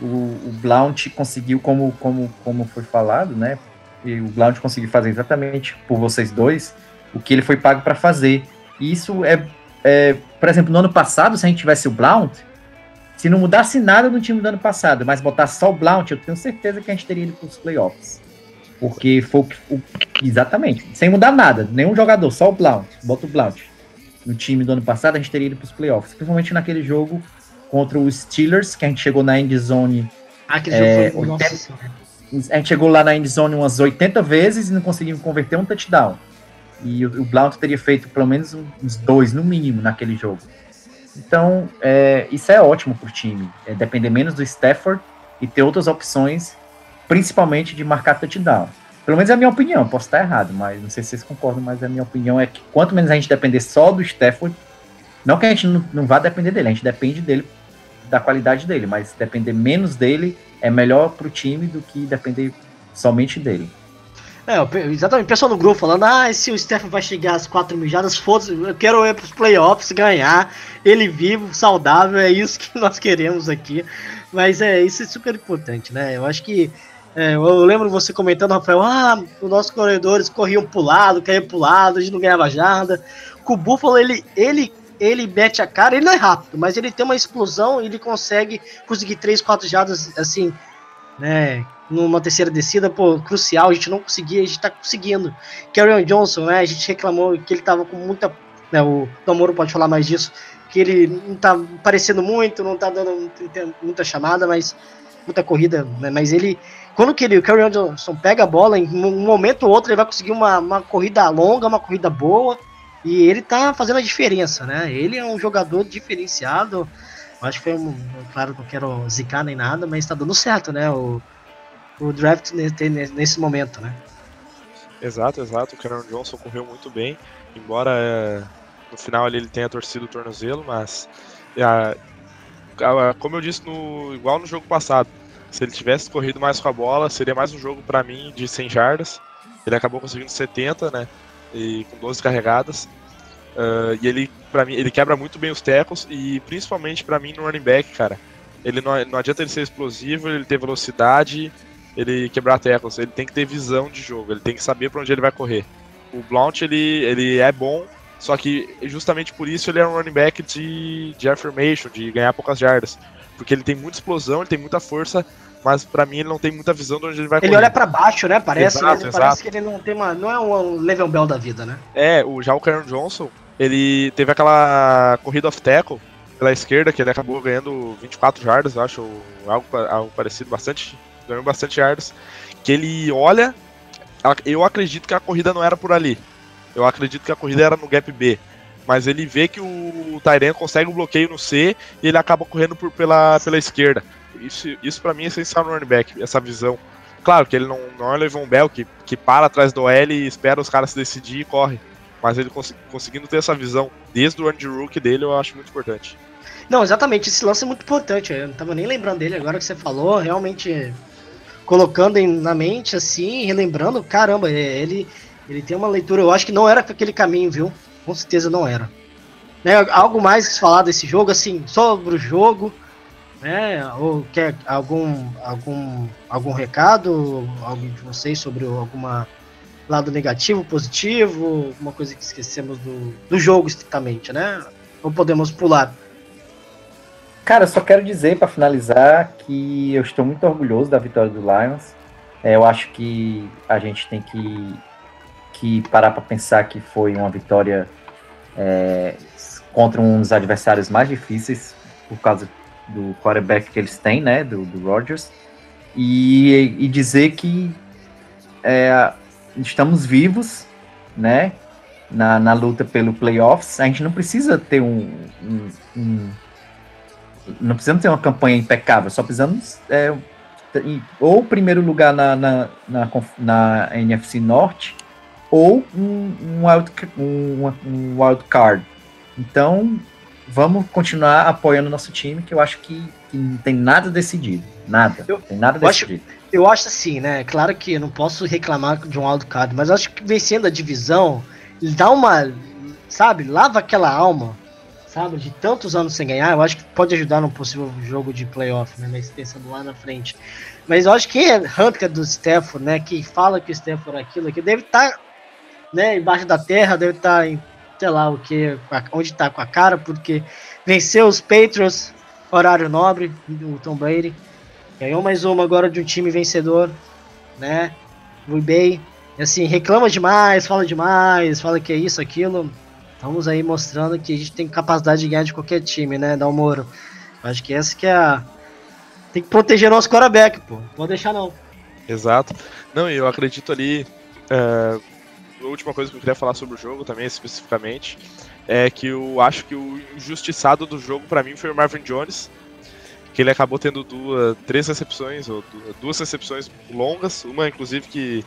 o, o Blount conseguiu, como, como, como foi falado, né? E o Blount conseguiu fazer exatamente por vocês dois o que ele foi pago para fazer. E isso é é, por exemplo, no ano passado, se a gente tivesse o Blount, se não mudasse nada no time do ano passado, mas botasse só o Blount, eu tenho certeza que a gente teria ido para os playoffs. Porque foi o, o, Exatamente. Sem mudar nada. Nenhum jogador, só o Blount. Bota o Blount. No time do ano passado, a gente teria ido para os playoffs. Principalmente naquele jogo contra os Steelers, que a gente chegou na end zone. Ah, aquele é, jogo foi. 80, a gente chegou lá na end zone umas 80 vezes e não conseguimos converter um touchdown. E o, o Blount teria feito pelo menos uns dois, no mínimo, naquele jogo. Então, é, isso é ótimo para o time. É depender menos do Stafford e ter outras opções, principalmente de marcar touchdown. Pelo menos é a minha opinião, posso estar errado, mas não sei se vocês concordam, mas a minha opinião é que quanto menos a gente depender só do Stafford, não que a gente não, não vá depender dele, a gente depende dele, da qualidade dele, mas depender menos dele é melhor para o time do que depender somente dele. É, exatamente. O pessoal no grupo falando, ah, se o Stephen vai chegar às 4 mil jardas, foda-se, eu quero ir pros playoffs, ganhar, ele vivo, saudável, é isso que nós queremos aqui. Mas é, isso é super importante, né? Eu acho que. É, eu lembro você comentando, Rafael, ah, os nossos corredores corriam pro lado, caíam pro lado, a gente não ganhava jarda. Com o Buffalo, ele, ele, ele mete a cara, ele não é rápido, mas ele tem uma explosão, ele consegue conseguir 3, 4 jardas, assim, né? Numa terceira descida, pô, crucial, a gente não conseguia, a gente tá conseguindo. Carrion Johnson, né? A gente reclamou que ele tava com muita. Né, o Namoro pode falar mais disso, que ele não tá aparecendo muito, não tá dando muita chamada, mas muita corrida, né? Mas ele. Quando que ele, o Carrion Johnson pega a bola, em um momento ou outro ele vai conseguir uma, uma corrida longa, uma corrida boa. E ele tá fazendo a diferença, né? Ele é um jogador diferenciado. Acho que foi um. Claro, não quero zicar nem nada, mas tá dando certo, né? O, o draft nesse, momento, né? Exato, exato. O Cameron Johnson correu muito bem, embora é, no final ele tenha torcido o tornozelo, mas é, como eu disse no igual no jogo passado, se ele tivesse corrido mais com a bola, seria mais um jogo para mim de 100 jardas. Ele acabou conseguindo 70, né? E com 12 carregadas. Uh, e ele, para mim, ele quebra muito bem os tecos e principalmente para mim no running back, cara. Ele não, não adianta ele ser explosivo, ele ter velocidade, ele quebrar tecos. Ele tem que ter visão de jogo, ele tem que saber para onde ele vai correr. O Blount ele, ele é bom, só que justamente por isso ele é um running back de, de affirmation, de ganhar poucas jardas. Porque ele tem muita explosão, ele tem muita força, mas para mim ele não tem muita visão de onde ele vai ele correr. Ele olha para baixo, né? Parece, exato, exato. parece que ele não tem uma. Não é um level bell da vida, né? É, o, já o Karen Johnson, ele teve aquela corrida off tackle pela esquerda, que ele acabou ganhando 24 jardas, acho, algo, algo parecido, bastante, ganhou bastante jardas, que ele olha, eu acredito que a corrida não era por ali, eu acredito que a corrida era no gap B, mas ele vê que o Tyrion consegue um bloqueio no C e ele acaba correndo por, pela, pela esquerda. Isso, isso para mim é essencial no running back, essa visão. Claro que ele não, não é o Levon Bell que, que para atrás do L e espera os caras se decidir e corre mas ele cons conseguindo ter essa visão desde o Andy Rook dele, eu acho muito importante. Não, exatamente, esse lance é muito importante. Eu não tava nem lembrando dele agora que você falou, realmente colocando na mente assim, relembrando, caramba, é, ele ele tem uma leitura, eu acho que não era aquele caminho, viu? Com certeza não era. Né, algo mais que falar desse jogo, assim, sobre o jogo, né? Ou quer algum algum algum recado, alguém de vocês sobre alguma lado negativo, positivo, uma coisa que esquecemos do, do jogo estritamente, né? Ou podemos pular? Cara, só quero dizer para finalizar que eu estou muito orgulhoso da vitória do Lions. É, eu acho que a gente tem que, que parar para pensar que foi uma vitória é, contra um dos adversários mais difíceis por causa do quarterback que eles têm, né, do, do e, e dizer que é, estamos vivos, né? Na, na luta pelo playoffs. A gente não precisa ter um, um, um não precisamos ter uma campanha impecável, só precisamos é, ou primeiro lugar na, na, na, na NFC Norte ou um, um, wild, um, um wild card. Então, vamos continuar apoiando nosso time, que eu acho que, que não tem nada decidido. Nada. Eu, tem nada decidido. Acho, eu acho assim, né? Claro que eu não posso reclamar de um wildcard, mas acho que vencendo a divisão, ele dá uma. Sabe? Lava aquela alma, sabe? De tantos anos sem ganhar, eu acho que pode ajudar num possível jogo de playoff, né? Mas pensando lá na frente. Mas eu acho que é Hunter do Stafford, né? Que fala que o Stafford é aquilo aqui, deve estar tá, né, embaixo da terra, deve estar tá em, sei lá o que, onde está com a cara, porque venceu os Patriots, horário nobre, o Tom Brady. Ganhou mais uma agora de um time vencedor, né? Muy bem. Assim, reclama demais, fala demais, fala que é isso, aquilo. Estamos aí mostrando que a gente tem capacidade de ganhar de qualquer time, né, Dalmoro? Acho que essa que é a. Tem que proteger nosso quarterback, pô. Não pode deixar não. Exato. Não, eu acredito ali. É, a última coisa que eu queria falar sobre o jogo também, especificamente, é que eu acho que o injustiçado do jogo para mim foi o Marvin Jones que ele acabou tendo duas, três recepções, ou duas recepções longas, uma inclusive que,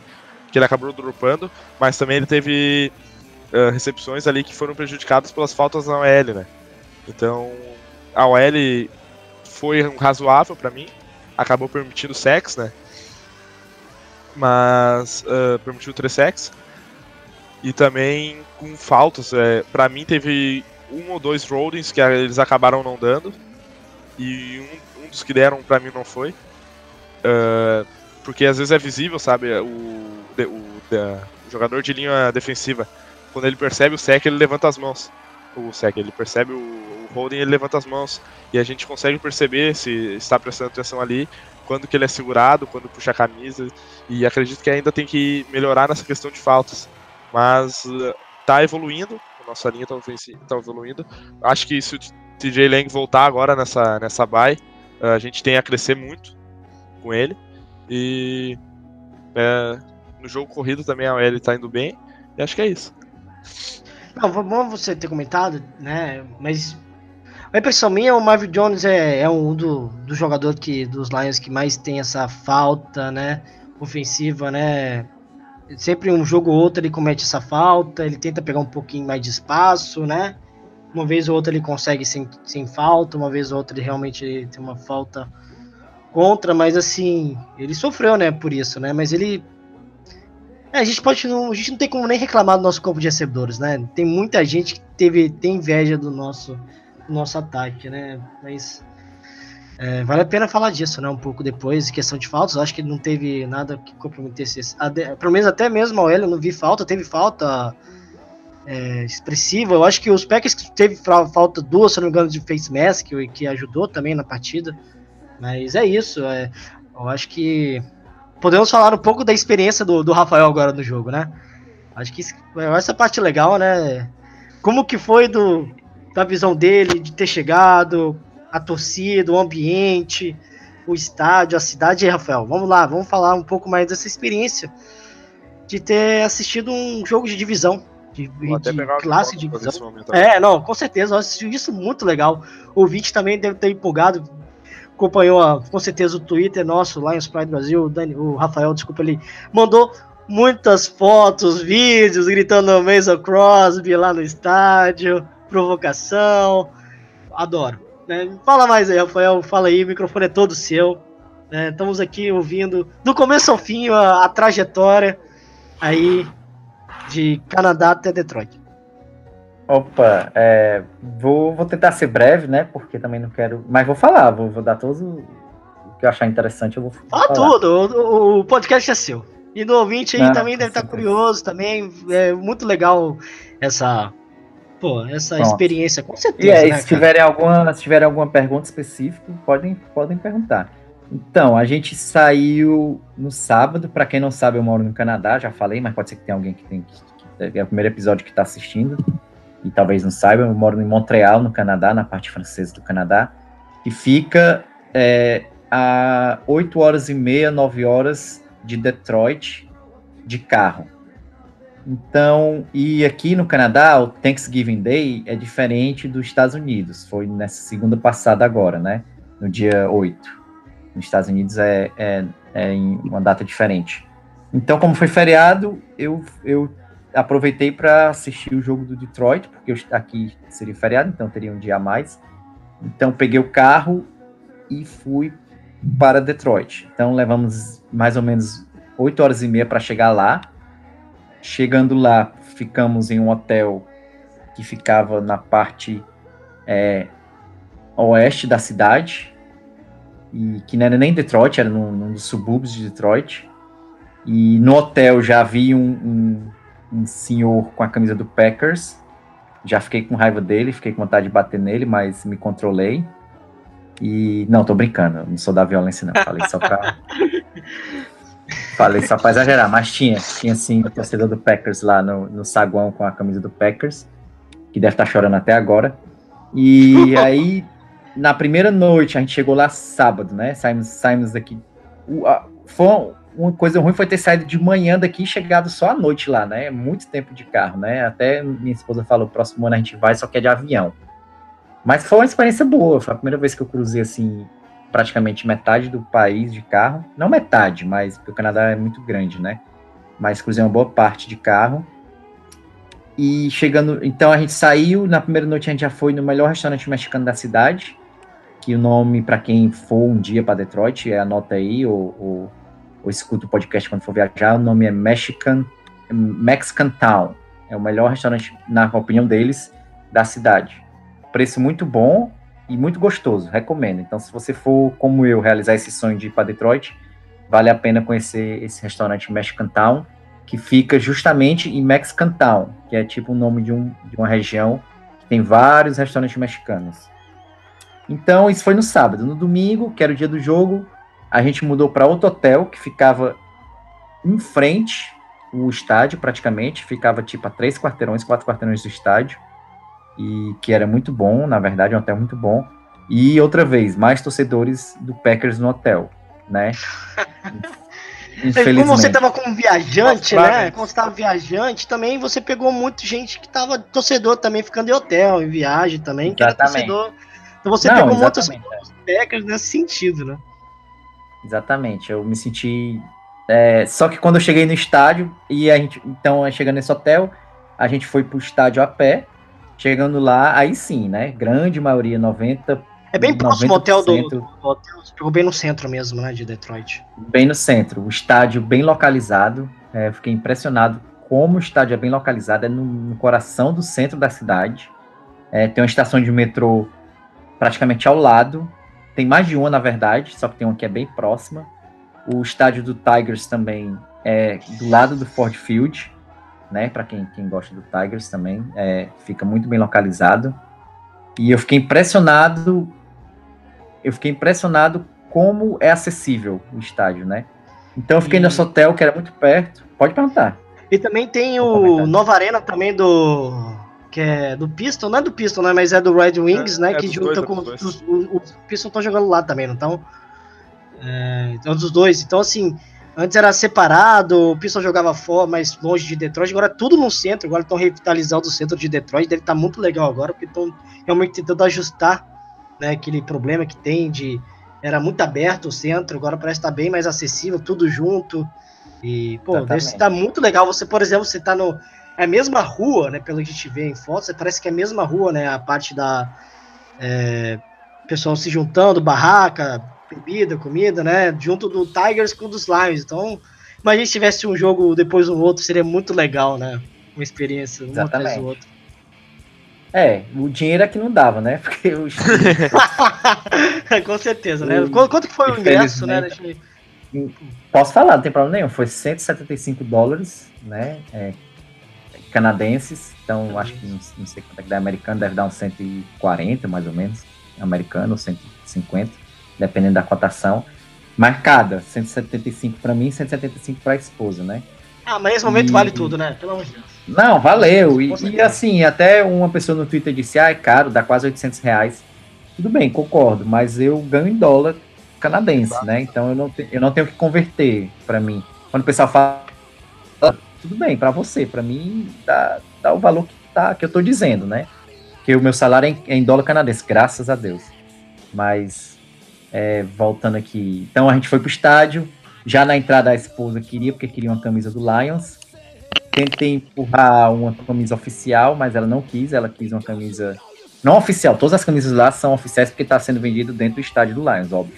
que ele acabou dropando, mas também ele teve uh, recepções ali que foram prejudicadas pelas faltas na OL, né? Então, a OL foi razoável para mim, acabou permitindo sex, né? Mas uh, permitiu três sex. E também com faltas, é, para mim teve um ou dois rollings que eles acabaram não dando e um, um dos que deram para mim não foi. Uh, porque às vezes é visível, sabe? O, o, o, jogador de linha defensiva, quando ele percebe o sec, ele levanta as mãos. O sec, ele percebe o, o holding, ele levanta as mãos. E a gente consegue perceber se está prestando atenção ali quando que ele é segurado, quando puxa a camisa, e acredito que ainda tem que melhorar nessa questão de faltas. Mas uh, tá evoluindo, nossa linha tá, tá evoluindo. Acho que se o TJ Lang voltar agora nessa, nessa bye, uh, a gente tem a crescer muito com ele. E é, no jogo corrido também a OL tá indo bem. E acho que é isso. Não, bom você ter comentado, né? Mas a impressão minha, o Marvin Jones é, é um do, do jogador que, dos Lions que mais tem essa falta, né? Ofensiva, né? Sempre um jogo ou outro ele comete essa falta, ele tenta pegar um pouquinho mais de espaço, né? Uma vez ou outra ele consegue sem, sem falta, uma vez ou outra ele realmente tem uma falta contra, mas assim, ele sofreu, né, por isso, né? Mas ele é, a gente pode não, a gente não tem como nem reclamar do nosso corpo de recebedores, né? Tem muita gente que teve tem inveja do nosso do nosso ataque, né? Mas é, vale a pena falar disso, né? Um pouco depois, questão de faltas. Eu acho que não teve nada que comprometesse. Pelo menos até mesmo a OL eu não vi falta. Teve falta é, expressiva. Eu acho que os Packers teve falta duas, se não me engano, de face mask, que ajudou também na partida. Mas é isso. É, eu acho que podemos falar um pouco da experiência do, do Rafael agora no jogo, né? Acho que essa parte legal, né? Como que foi do, da visão dele de ter chegado, a torcida, o ambiente, o estádio, a cidade. E Rafael, vamos lá, vamos falar um pouco mais dessa experiência de ter assistido um jogo de divisão. De, de classe de divisão. É, não, com certeza, eu assisti isso muito legal. O Vit também deve ter empolgado, acompanhou com certeza o Twitter nosso, Lions Pride Brasil, o, Dani, o Rafael, desculpa, ele mandou muitas fotos, vídeos, gritando Mason Crosby lá no estádio, provocação, adoro. Né? Fala mais aí, Rafael, fala aí, o microfone é todo seu. Né? Estamos aqui ouvindo do começo ao fim a, a trajetória aí de Canadá até Detroit. Opa, é, vou, vou tentar ser breve, né? Porque também não quero. Mas vou falar, vou, vou dar todos o que eu achar interessante, eu vou Fala falar. tudo, o, o, podcast é seu. E no ouvinte aí não, também deve estar curioso também. É muito legal essa. Pô, essa Pronto. experiência, com certeza. E aí, né, se, tiverem alguma, se tiverem alguma pergunta específica, podem, podem perguntar. Então, a gente saiu no sábado. Para quem não sabe, eu moro no Canadá, já falei, mas pode ser que tenha alguém que tem que, que é o primeiro episódio que está assistindo e talvez não saibam, eu moro em Montreal, no Canadá, na parte francesa do Canadá, e fica é, a 8 horas e meia, 9 horas de Detroit de carro. Então, e aqui no Canadá, o Thanksgiving Day é diferente dos Estados Unidos. Foi nessa segunda passada agora, né? No dia 8. Nos Estados Unidos é, é, é em uma data diferente. Então, como foi feriado, eu, eu aproveitei para assistir o jogo do Detroit, porque aqui seria feriado, então teria um dia a mais. Então peguei o carro e fui para Detroit. Então levamos mais ou menos 8 horas e meia para chegar lá. Chegando lá, ficamos em um hotel que ficava na parte é, oeste da cidade, e que não era nem Detroit, era num, num dos subúrbios de Detroit. E no hotel já vi um, um um senhor com a camisa do Packers. Já fiquei com raiva dele, fiquei com vontade de bater nele, mas me controlei. E não, tô brincando, não sou da violência não, falei só pra Falei só pra exagerar, mas tinha, tinha sim o torcedor do Packers lá no, no saguão com a camisa do Packers, que deve estar tá chorando até agora. E aí, na primeira noite, a gente chegou lá sábado, né? Saímos, saímos daqui. O, a, foi, uma coisa ruim foi ter saído de manhã daqui e chegado só à noite lá, né? Muito tempo de carro, né? Até minha esposa falou, próximo ano a gente vai, só que é de avião. Mas foi uma experiência boa, foi a primeira vez que eu cruzei, assim, praticamente metade do país de carro. Não metade, mas porque o Canadá é muito grande, né? Mas cruzei uma boa parte de carro. E chegando, então a gente saiu, na primeira noite a gente já foi no melhor restaurante mexicano da cidade, que o nome, para quem for um dia para Detroit, é anota aí, ou, ou ou escuta o podcast quando for viajar, o nome é Mexican, Mexican Town. É o melhor restaurante, na opinião deles, da cidade. Preço muito bom e muito gostoso, recomendo. Então, se você for, como eu, realizar esse sonho de ir para Detroit, vale a pena conhecer esse restaurante Mexican Town, que fica justamente em Mexican Town, que é tipo o nome de, um, de uma região que tem vários restaurantes mexicanos. Então, isso foi no sábado. No domingo, que era o dia do jogo, a gente mudou para outro hotel que ficava em frente o estádio, praticamente. Ficava tipo a três quarteirões, quatro quarteirões do estádio. E que era muito bom, na verdade, um hotel muito bom. E outra vez, mais torcedores do Packers no hotel, né? Como você estava como viajante, Nossa, né? Como você estava viajante, também você pegou muito gente que estava torcedor também, ficando em hotel, em viagem também, que exatamente. era torcedor. Então você Não, pegou muitos Packers nesse sentido, né? Exatamente, eu me senti. É, só que quando eu cheguei no estádio, e a gente. Então, chegando nesse hotel, a gente foi pro estádio a pé. Chegando lá, aí sim, né? Grande maioria, 90 é bem próximo ao hotel do, do hotel, ficou bem no centro mesmo, né, de Detroit. Bem no centro, o estádio bem localizado. É, fiquei impressionado como o estádio é bem localizado, é no, no coração do centro da cidade. É, tem uma estação de metrô praticamente ao lado. Tem mais de uma, na verdade, só que tem uma que é bem próxima. O estádio do Tigers também é do lado do Ford Field, né? Para quem, quem gosta do Tigers também, é, fica muito bem localizado. E eu fiquei impressionado eu fiquei impressionado como é acessível o estádio, né? Então eu fiquei e... nesse hotel que era muito perto. Pode perguntar. E também tem o Nova Arena também do que é do Piston, não é do Piston, né, mas é do Red Wings, é, né, é que junta dois, com os, os, os Piston estão jogando lá também, não estão? É, então dos dois. Então assim, antes era separado, o Piston jogava fora, mais longe de Detroit, agora tudo no centro, agora estão revitalizando o centro de Detroit, deve estar tá muito legal agora, porque estão realmente tentando ajustar né, aquele problema que tem de era muito aberto o centro, agora parece estar tá bem mais acessível, tudo junto. E, pô, deve estar muito legal. Você, por exemplo, você tá no. É a mesma rua, né? Pelo que a gente vê em fotos, parece que é a mesma rua, né? A parte da. É, pessoal se juntando, barraca, bebida, comida, né? Junto do Tigers com dos Lions. Então, imagina se tivesse um jogo depois um outro, seria muito legal, né? Uma experiência um atrás do outro. É, o dinheiro é que não dava, né? Porque os... Com certeza, né? Quanto que foi o ingresso, né? Posso falar, não tem problema nenhum. Foi 175 dólares, né? É, canadenses. Então, acho que não, não, sei quanto é que dá americano, deve dar uns 140, mais ou menos. Americano, 150, dependendo da cotação. Marcada, 175 para mim, 175 para a esposa, né? Ah, mas nesse momento e... vale tudo, né? Pelo amor de Deus. Não, valeu. E, e, assim, até uma pessoa no Twitter disse, ah, é caro, dá quase 800 reais. Tudo bem, concordo, mas eu ganho em dólar canadense, Exato. né? Então eu não, te, eu não tenho que converter para mim. Quando o pessoal fala, tudo bem, para você, para mim dá, dá o valor que, tá, que eu tô dizendo, né? Que o meu salário é em, é em dólar canadense, graças a Deus. Mas, é, voltando aqui. Então a gente foi pro estádio, já na entrada a esposa queria, porque queria uma camisa do Lions. Tentei empurrar uma camisa oficial, mas ela não quis, ela quis uma camisa não oficial. Todas as camisas lá são oficiais porque está sendo vendido dentro do estádio do Lions, óbvio.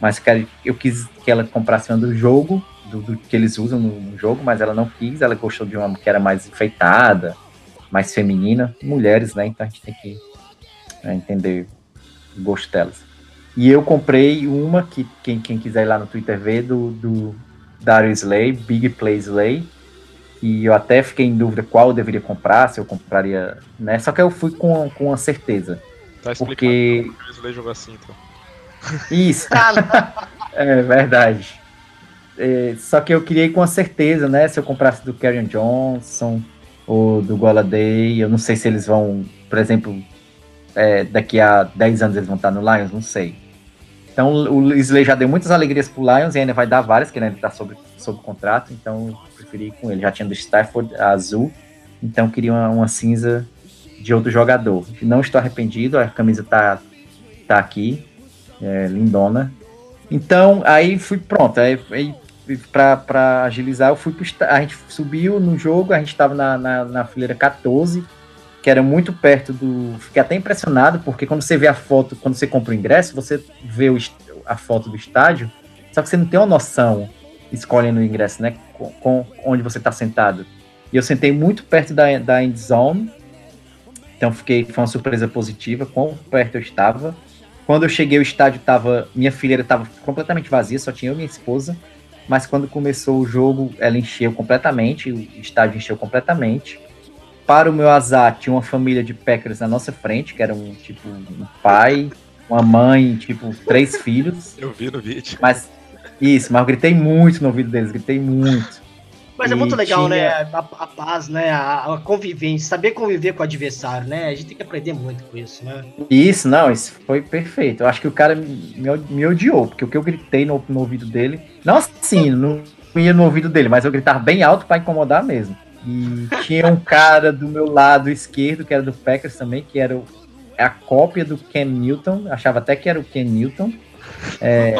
Mas eu quis que ela comprasse uma do jogo, do, do que eles usam no, jogo, mas ela não quis. Ela gostou de uma que era mais enfeitada, mais feminina. Mulheres, né? Então a gente tem que né, entender o gosto delas. E eu comprei uma que quem, quem quiser ir lá no Twitter ver do, do Dario Slay, Big Play Slay. E eu até fiquei em dúvida qual eu deveria comprar, se eu compraria, né? Só que eu fui com, com uma certeza. Tá porque o Slay jogou assim, então. Isso. é verdade. É, só que eu queria ir com a certeza, né? Se eu comprasse do Karen Johnson ou do Goladay, eu não sei se eles vão, por exemplo, é, daqui a 10 anos eles vão estar no Lions, não sei. Então o Slay já deu muitas alegrias pro Lions e ainda vai dar várias, que ele tá sob, sob contrato, então preferi ir com ele. Já tinha do Stafford azul, então queria uma, uma, cinza de outro jogador. Não estou arrependido, a camisa tá, tá aqui, é, lindona. Então, aí fui pronto, aí, aí para agilizar, eu fui pro, a gente subiu no jogo, a gente estava na, na, na fileira 14, que era muito perto do. Fiquei até impressionado, porque quando você vê a foto, quando você compra o ingresso, você vê o, a foto do estádio, só que você não tem uma noção escolhendo o ingresso, né? Com, com onde você está sentado. E eu sentei muito perto da, da end zone, então fiquei, foi uma surpresa positiva, quão perto eu estava. Quando eu cheguei, o estádio estava. Minha fileira estava completamente vazia, só tinha eu e minha esposa. Mas quando começou o jogo, ela encheu completamente, o estádio encheu completamente para o meu azar, tinha uma família de Packers na nossa frente, que era um tipo um pai, uma mãe, tipo três filhos. Eu vi no vídeo. Mas Isso, mas eu gritei muito no ouvido deles, gritei muito. Mas é muito legal, tinha... né? A, a, paz, né? A, a, convivência, saber conviver com o adversário, né? A gente tem que aprender muito com isso, né? Isso, não, isso foi perfeito. Eu acho que o cara me, me odiou, porque o que eu gritei no, no ouvido dele. Não assim, não ia no ouvido dele, mas eu gritava bem alto para incomodar mesmo. E tinha um cara do meu lado esquerdo, que era do Packers também, que era o, a cópia do Ken Newton. Achava até que era o Ken Newton. É,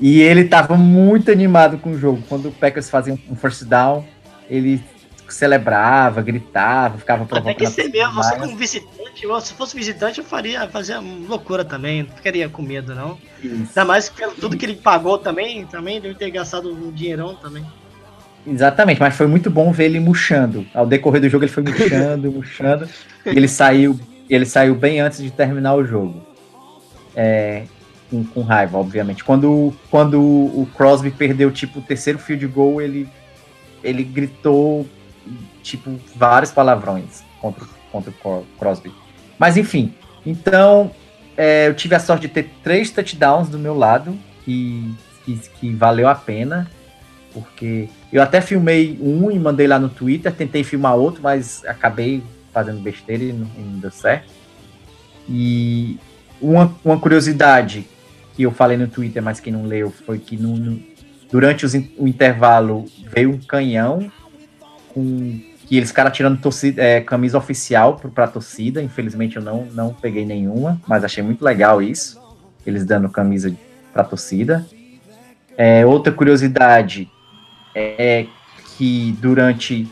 e ele estava muito animado com o jogo. Quando o Packers fazia um first down, ele celebrava, gritava, ficava provocando. Até que ser mesmo, você como visitante, eu, se fosse visitante, eu faria, fazia loucura também, não ficaria com medo, não. Isso. Ainda mais que tudo que ele pagou também, também deve ter gastado um dinheirão também. Exatamente, mas foi muito bom ver ele murchando. Ao decorrer do jogo ele foi murchando, murchando. E ele saiu, ele saiu bem antes de terminar o jogo. É, com, com, raiva, obviamente. Quando, quando o Crosby perdeu, tipo, o terceiro field goal, ele, ele gritou, tipo, vários palavrões contra, contra o Crosby. Mas, enfim. Então, é, eu tive a sorte de ter três touchdowns do meu lado, que, que, que valeu a pena, porque eu até filmei um e mandei lá no Twitter, tentei filmar outro, mas acabei fazendo besteira e não, e não deu certo. E uma, uma curiosidade que eu falei no Twitter, mas quem não leu, foi que no, no, durante os, o intervalo veio um canhão com que eles ficaram tirando torcida, é, camisa oficial para torcida. Infelizmente eu não, não peguei nenhuma, mas achei muito legal isso. Eles dando camisa para torcida. É, outra curiosidade é que durante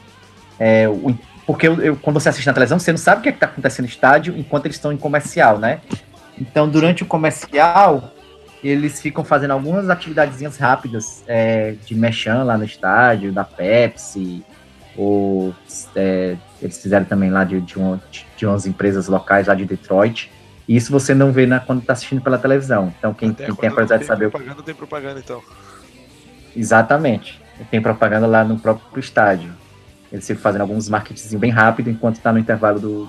é, o, porque eu, eu, quando você assiste na televisão, você não sabe o que é está acontecendo no estádio enquanto eles estão em comercial, né? Então, durante o comercial, eles ficam fazendo algumas atividadezinhas rápidas é, de mechan lá no estádio, da Pepsi, ou é, eles fizeram também lá de, de, uma, de umas empresas locais lá de Detroit. E isso você não vê na, quando está assistindo pela televisão. Então, quem, quem tem a curiosidade de saber. Propaganda tem propaganda, então. Exatamente. Tem propaganda lá no próprio estádio. Eles ficam fazendo alguns marketing bem rápido enquanto está no intervalo do,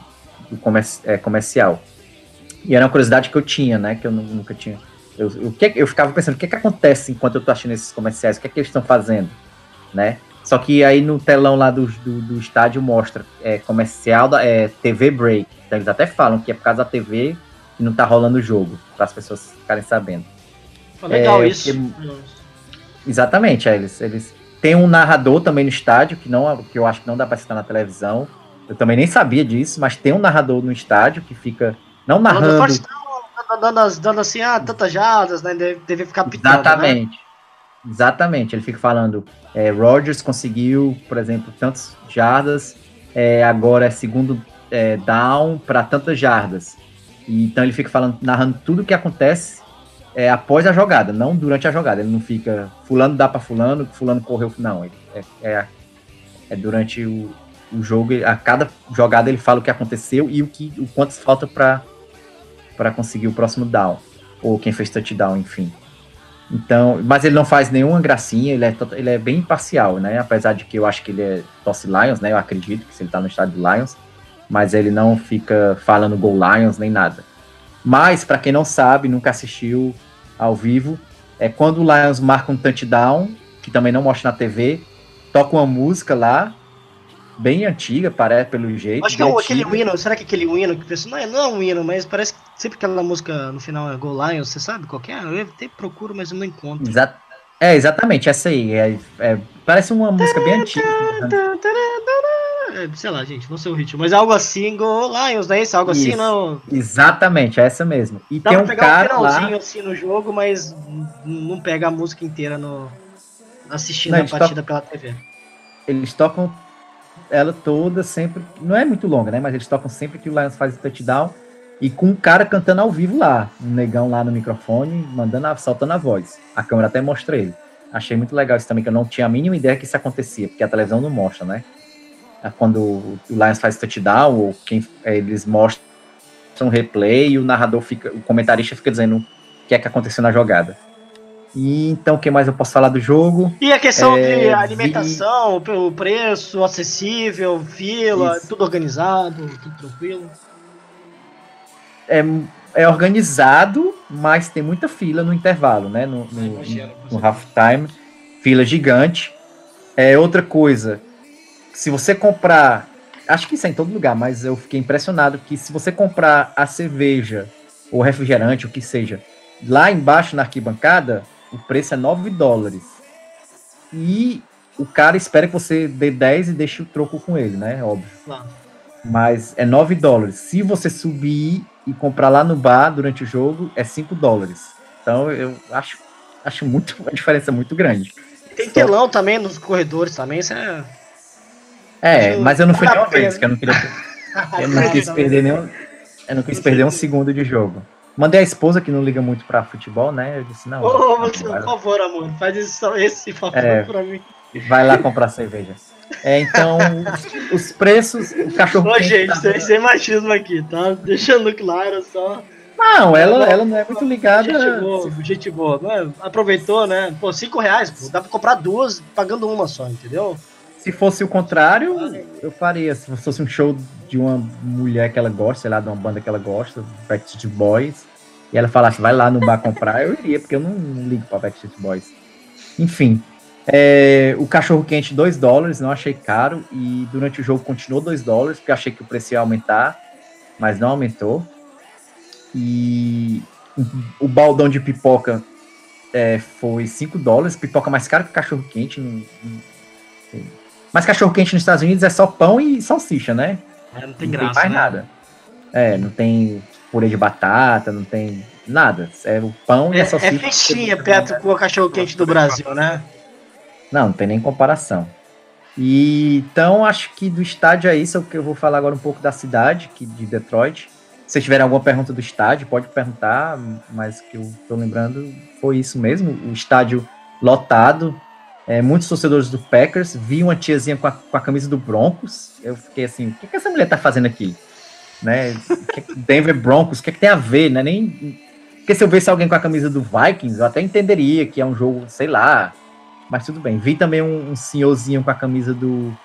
do comerci é, comercial. E era uma curiosidade que eu tinha, né? Que eu nunca tinha eu, eu, eu ficava pensando, o que, é que acontece enquanto eu tô assistindo esses comerciais? O que é que eles estão fazendo? Né? Só que aí no telão lá do, do, do estádio mostra é, comercial da é, TV Break. Então eles até falam que é por causa da TV que não tá rolando o jogo, para as pessoas ficarem sabendo. legal é, isso. Exatamente, é, eles, eles tem um narrador também no estádio, que, não, que eu acho que não dá para citar na televisão. Eu também nem sabia disso, mas tem um narrador no estádio que fica não narrando dando, dando assim, ah, tantas jardas, né? Deve, ficar pitando, né? Exatamente. Né? Exatamente. Ele fica falando, é, Rogers conseguiu, por exemplo, tantas jardas, é, agora é segundo é, down para tantas jardas. E, então ele fica falando, narrando tudo o que acontece é, após a jogada, não durante a jogada. Ele não fica fulano dá para fulano, fulano correu, não. É, é, é, durante o, o jogo, a cada jogada ele fala o que aconteceu e o que o quanto falta para conseguir o próximo down. Ou quem fez touchdown, enfim. Então, mas ele não faz nenhuma gracinha, ele é, ele é bem imparcial, né? Apesar de que eu acho que ele é tosse Lions, né? Eu acredito que se ele tá no estádio do Lions, mas ele não fica falando Go Lions nem nada. Mas, para quem não sabe, nunca assistiu ao vivo, é quando o Lions marca um touchdown, que também não mostra na TV, toca uma música lá, bem antiga, parece, pelo jeito. Acho que é aquele hino, será que é aquele hino que pensa, não é, não é um hino, mas parece que sempre aquela música no final é Go Lions, você sabe qual é? Eu até procuro, mas eu não encontro. Exa é, exatamente, essa aí. É, é, parece uma música bem antiga. É, sei lá, gente, não sei o ritmo, mas algo assim, Go Lions, não é isso? Algo assim, isso, assim, não. Exatamente, é essa mesmo. E Dá tem um cara um finalzinho lá... assim no jogo, mas não pega a música inteira no assistindo não, a partida pela TV. Eles tocam ela toda sempre. Não é muito longa, né? Mas eles tocam sempre que o Lions faz o touchdown. E com um cara cantando ao vivo lá. Um negão lá no microfone, mandando, saltando a voz. A câmera até mostra ele. Achei muito legal isso também, que eu não tinha a mínima ideia que isso acontecia, porque a televisão não mostra, né? É quando o Lions faz touchdown, ou quem é, eles mostram um replay e o narrador fica, o comentarista fica dizendo o que é que aconteceu na jogada. E então, o que mais eu posso falar do jogo? E a questão é, de alimentação, vi... o preço acessível, fila, Isso. tudo organizado, tudo tranquilo. É, é organizado, mas tem muita fila no intervalo, né? No, no, no, no halftime, fila gigante. É outra coisa, se você comprar, acho que isso é em todo lugar, mas eu fiquei impressionado que se você comprar a cerveja ou refrigerante, o que seja, lá embaixo na arquibancada, o preço é 9 dólares. E o cara espera que você dê 10 e deixe o troco com ele, né? Óbvio. Claro. Mas é 9 dólares. Se você subir e comprar lá no bar durante o jogo, é 5 dólares. Então eu acho, acho muito, uma diferença muito grande. Tem telão também nos corredores também, isso é. É, mas eu não fui nenhuma vez, que eu não queria. Eu não quis perder nenhum. Eu não quis perder um segundo de jogo. Mandei a esposa que não liga muito pra futebol, né? Eu disse, não. Ô, oh, por favor, amor, faz isso, esse favor é, pra mim. Vai lá comprar cerveja. É, então, os, preços, o cachorro. Ô, gente, tá... sem machismo aqui, tá? Deixando claro só. Não, ela, ela não é muito ligada. Gente boa, gente boa. Aproveitou, né? Pô, cinco reais, pô, dá pra comprar duas pagando uma só, entendeu? Se fosse o contrário, eu faria. Se fosse um show de uma mulher que ela gosta, sei lá, de uma banda que ela gosta, Backstreet Boys, e ela falasse, vai lá no bar comprar, eu iria, porque eu não, não ligo pra Backstreet Boys. Enfim, é, o cachorro quente 2 dólares, não achei caro. E durante o jogo continuou 2 dólares, porque achei que o preço ia aumentar, mas não aumentou. E o baldão de pipoca é, foi 5 dólares, pipoca mais cara que cachorro quente. Não, não mas cachorro quente nos Estados Unidos é só pão e salsicha, né? É, não tem não graça. Tem mais né? nada. É, não tem purê de batata, não tem nada. É o pão é, e a salsicha. É fichinha perto com o cachorro quente do Brasil, né? Não, não tem nem comparação. E, então, acho que do estádio é isso. É o que eu vou falar agora um pouco da cidade, que, de Detroit. Se vocês tiverem alguma pergunta do estádio, pode perguntar, mas o que eu estou lembrando foi isso mesmo. O estádio lotado, é, muitos torcedores do Packers. Vi uma tiazinha com a, com a camisa do Broncos. Eu fiquei assim, o que, que essa mulher tá fazendo aqui? Né? Denver Broncos, o que, que tem a ver? Né? Nem... Porque se eu visse alguém com a camisa do Vikings, eu até entenderia que é um jogo, sei lá, mas tudo bem. Vi também um, um senhorzinho com a camisa do,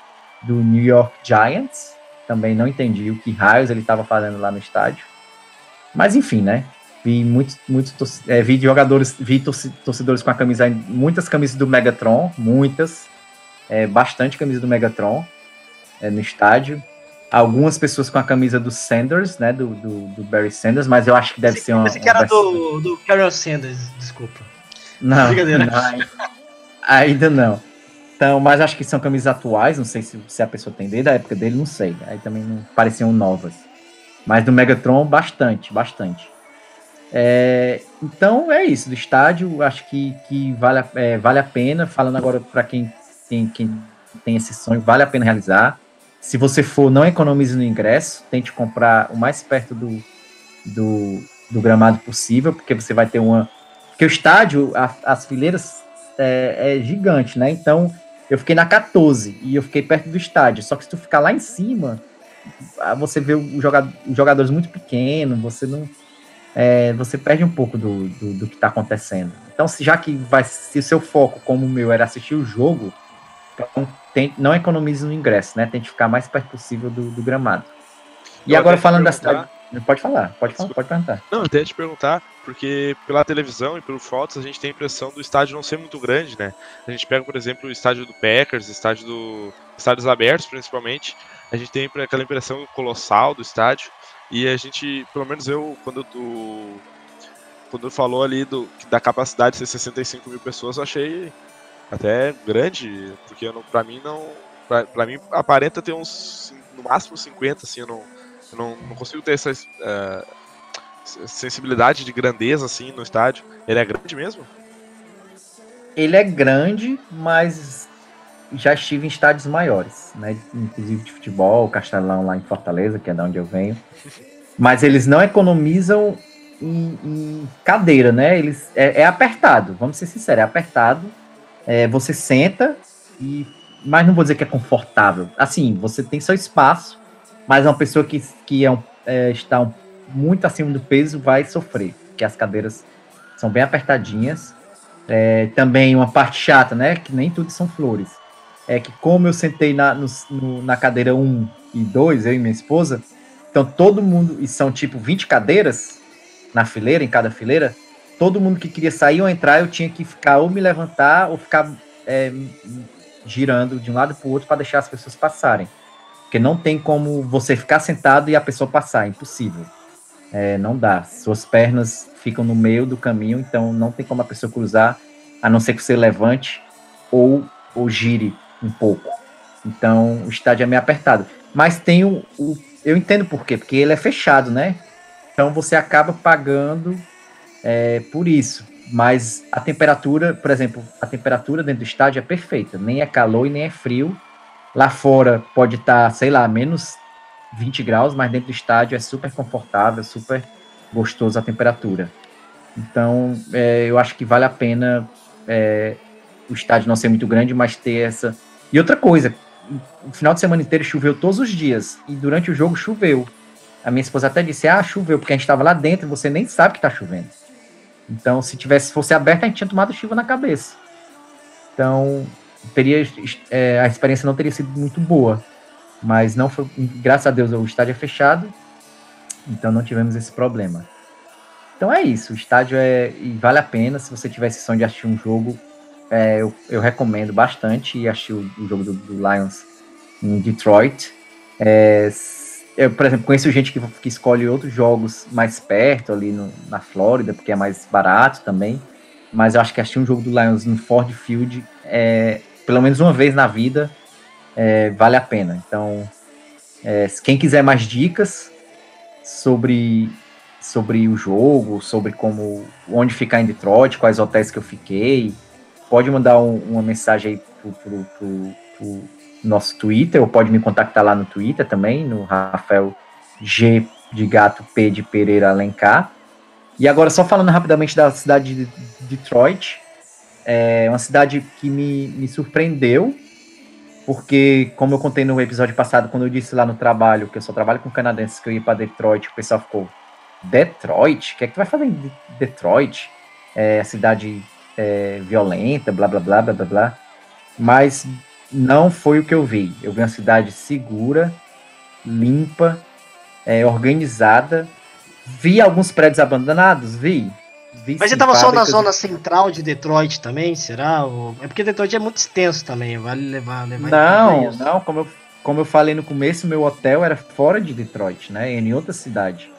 do New York Giants. Também não entendi o que raios ele estava fazendo lá no estádio. Mas enfim, né? Vi muitos, muitos é, vi jogadores, vi torcedores com a camisa, muitas camisas do Megatron, muitas, é, bastante camisa do Megatron é, no estádio. Algumas pessoas com a camisa do Sanders, né? Do, do, do Barry Sanders, mas eu acho que deve ser uma. Esse que era do, do Carol Sanders, desculpa. Não, não Ainda não. Então, mas acho que são camisas atuais, não sei se, se a pessoa tem desde a época dele, não sei. Aí também não pareciam novas. Mas do Megatron, bastante, bastante. É, então é isso, do estádio, acho que, que vale, é, vale a pena. Falando agora para quem tem, quem tem esse sonho, vale a pena realizar. Se você for, não economize no ingresso, tente comprar o mais perto do, do, do gramado possível, porque você vai ter uma. Porque o estádio, a, as fileiras é, é, gigante, né? Então eu fiquei na 14 e eu fiquei perto do estádio. Só que se tu ficar lá em cima, ah, você vê os jogador, jogadores muito pequenos, você não. É, você perde um pouco do, do, do que está acontecendo. Então, se, já que vai, se o seu foco, como o meu, era assistir o jogo, então tem, não economize no ingresso, né? Tente ficar mais perto possível do, do gramado. E eu agora falando da cidade. Pode falar, pode falar, pode perguntar. Não, até te perguntar, porque pela televisão e pelos fotos a gente tem a impressão do estádio não ser muito grande, né? A gente pega, por exemplo, o estádio do Packers, estádio do estádios abertos, principalmente, a gente tem aquela impressão colossal do estádio e a gente, pelo menos eu, quando tu quando falou ali do, da capacidade de ser 65 mil pessoas, eu achei até grande, porque eu não, pra mim não. Pra, pra mim aparenta ter uns. no máximo 50, assim, eu não eu não, não consigo ter essa uh, sensibilidade de grandeza assim no estádio. Ele é grande mesmo? Ele é grande, mas já estive em estádios maiores, né? Inclusive de futebol, Castelão lá em Fortaleza, que é de onde eu venho. Mas eles não economizam em, em cadeira, né? Eles é, é, apertado, vamos ser sinceros, é apertado. É, você senta e, mas não vou dizer que é confortável. Assim, você tem seu espaço, mas uma pessoa que, que é, um, é está um, muito acima do peso vai sofrer, porque as cadeiras são bem apertadinhas. É, também uma parte chata, né? Que nem tudo são flores. É que como eu sentei na, no, no, na cadeira 1 e 2, eu e minha esposa, então todo mundo, e são tipo 20 cadeiras, na fileira, em cada fileira, todo mundo que queria sair ou entrar, eu tinha que ficar ou me levantar ou ficar é, girando de um lado para o outro para deixar as pessoas passarem. Porque não tem como você ficar sentado e a pessoa passar, é impossível. É, não dá. Suas pernas ficam no meio do caminho, então não tem como a pessoa cruzar, a não ser que você levante ou, ou gire um pouco. Então o estádio é meio apertado. Mas tem o, o. Eu entendo por quê, porque ele é fechado, né? Então você acaba pagando é, por isso. Mas a temperatura, por exemplo, a temperatura dentro do estádio é perfeita. Nem é calor e nem é frio. Lá fora pode estar, tá, sei lá, menos 20 graus, mas dentro do estádio é super confortável, super gostoso a temperatura. Então, é, eu acho que vale a pena é, o estádio não ser muito grande, mas ter essa. E outra coisa, o final de semana inteiro choveu todos os dias, e durante o jogo choveu. A minha esposa até disse: Ah, choveu, porque a gente estava lá dentro e você nem sabe que está chovendo. Então, se tivesse fosse aberto, a gente tinha tomado chuva na cabeça. Então, teria é, a experiência não teria sido muito boa, mas não foi, graças a Deus o estádio é fechado, então não tivemos esse problema. Então é isso, o estádio é e vale a pena se você tiver sessão de assistir um jogo, é, eu, eu, recomendo bastante e assistir o, o jogo do, do, Lions em Detroit. É, eu, por exemplo, conheço gente que, que escolhe outros jogos mais perto ali no, na Flórida, porque é mais barato também. Mas eu acho que assistir um jogo do Lions no Ford Field é, pelo menos uma vez na vida, é, vale a pena. Então, é, quem quiser mais dicas sobre, sobre o jogo, sobre como onde ficar em Detroit, quais hotéis que eu fiquei, pode mandar um, uma mensagem aí pro, pro, pro, pro, nosso Twitter, ou pode me contactar lá no Twitter também, no Rafael G de Gato P de Pereira Alencar. E agora, só falando rapidamente da cidade de Detroit, é uma cidade que me, me surpreendeu, porque, como eu contei no episódio passado, quando eu disse lá no trabalho, que eu só trabalho com canadenses, que eu ia para Detroit, o pessoal ficou: Detroit? O que é que tu vai fazer em Detroit? É a cidade é, violenta, blá blá blá blá blá blá. Mas não foi o que eu vi. Eu vi uma cidade segura, limpa, é, organizada. Vi alguns prédios abandonados? Vi. Mas você tava só na zona central de Detroit também, será? É porque Detroit é muito extenso também, vale levar, levar Não, não, como eu, como eu falei no começo, meu hotel era fora de Detroit, né? Em outra cidade.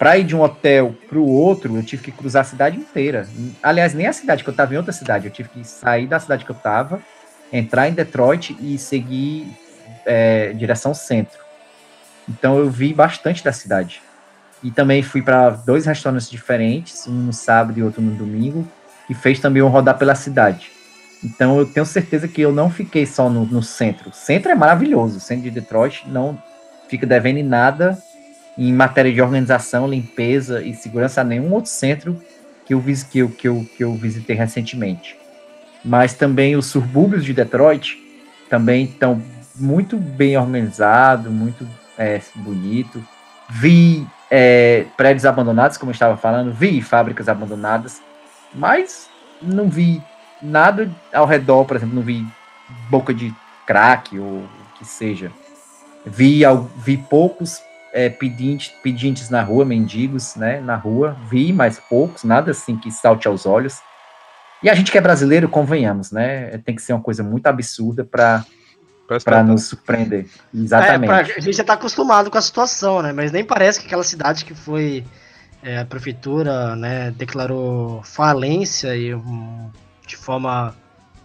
Pra ir de um hotel pro outro, eu tive que cruzar a cidade inteira. Aliás, nem a cidade, que eu tava em outra cidade. Eu tive que sair da cidade que eu tava, entrar em Detroit e seguir é, direção centro. Então eu vi bastante da cidade. E também fui para dois restaurantes diferentes, um no sábado e outro no domingo, e fez também um rodar pela cidade. Então eu tenho certeza que eu não fiquei só no, no centro. O centro é maravilhoso, o centro de Detroit não fica devendo em nada em matéria de organização, limpeza e segurança a nenhum outro centro que eu, que eu, que eu, que eu visitei recentemente. Mas também os subúrbios de Detroit também estão muito bem organizados, muito é, bonito. Vi é, prédios abandonados, como eu estava falando, vi fábricas abandonadas, mas não vi nada ao redor, por exemplo, não vi boca de crack ou o que seja. Vi, vi poucos é, pedintes, pedintes na rua, mendigos, né, na rua, vi, mas poucos, nada assim que salte aos olhos. E a gente que é brasileiro, convenhamos, né, tem que ser uma coisa muito absurda para para nos surpreender. Exatamente. É, pra, a gente já está acostumado com a situação, né? Mas nem parece que aquela cidade que foi é, a prefeitura, né, declarou falência e um, de forma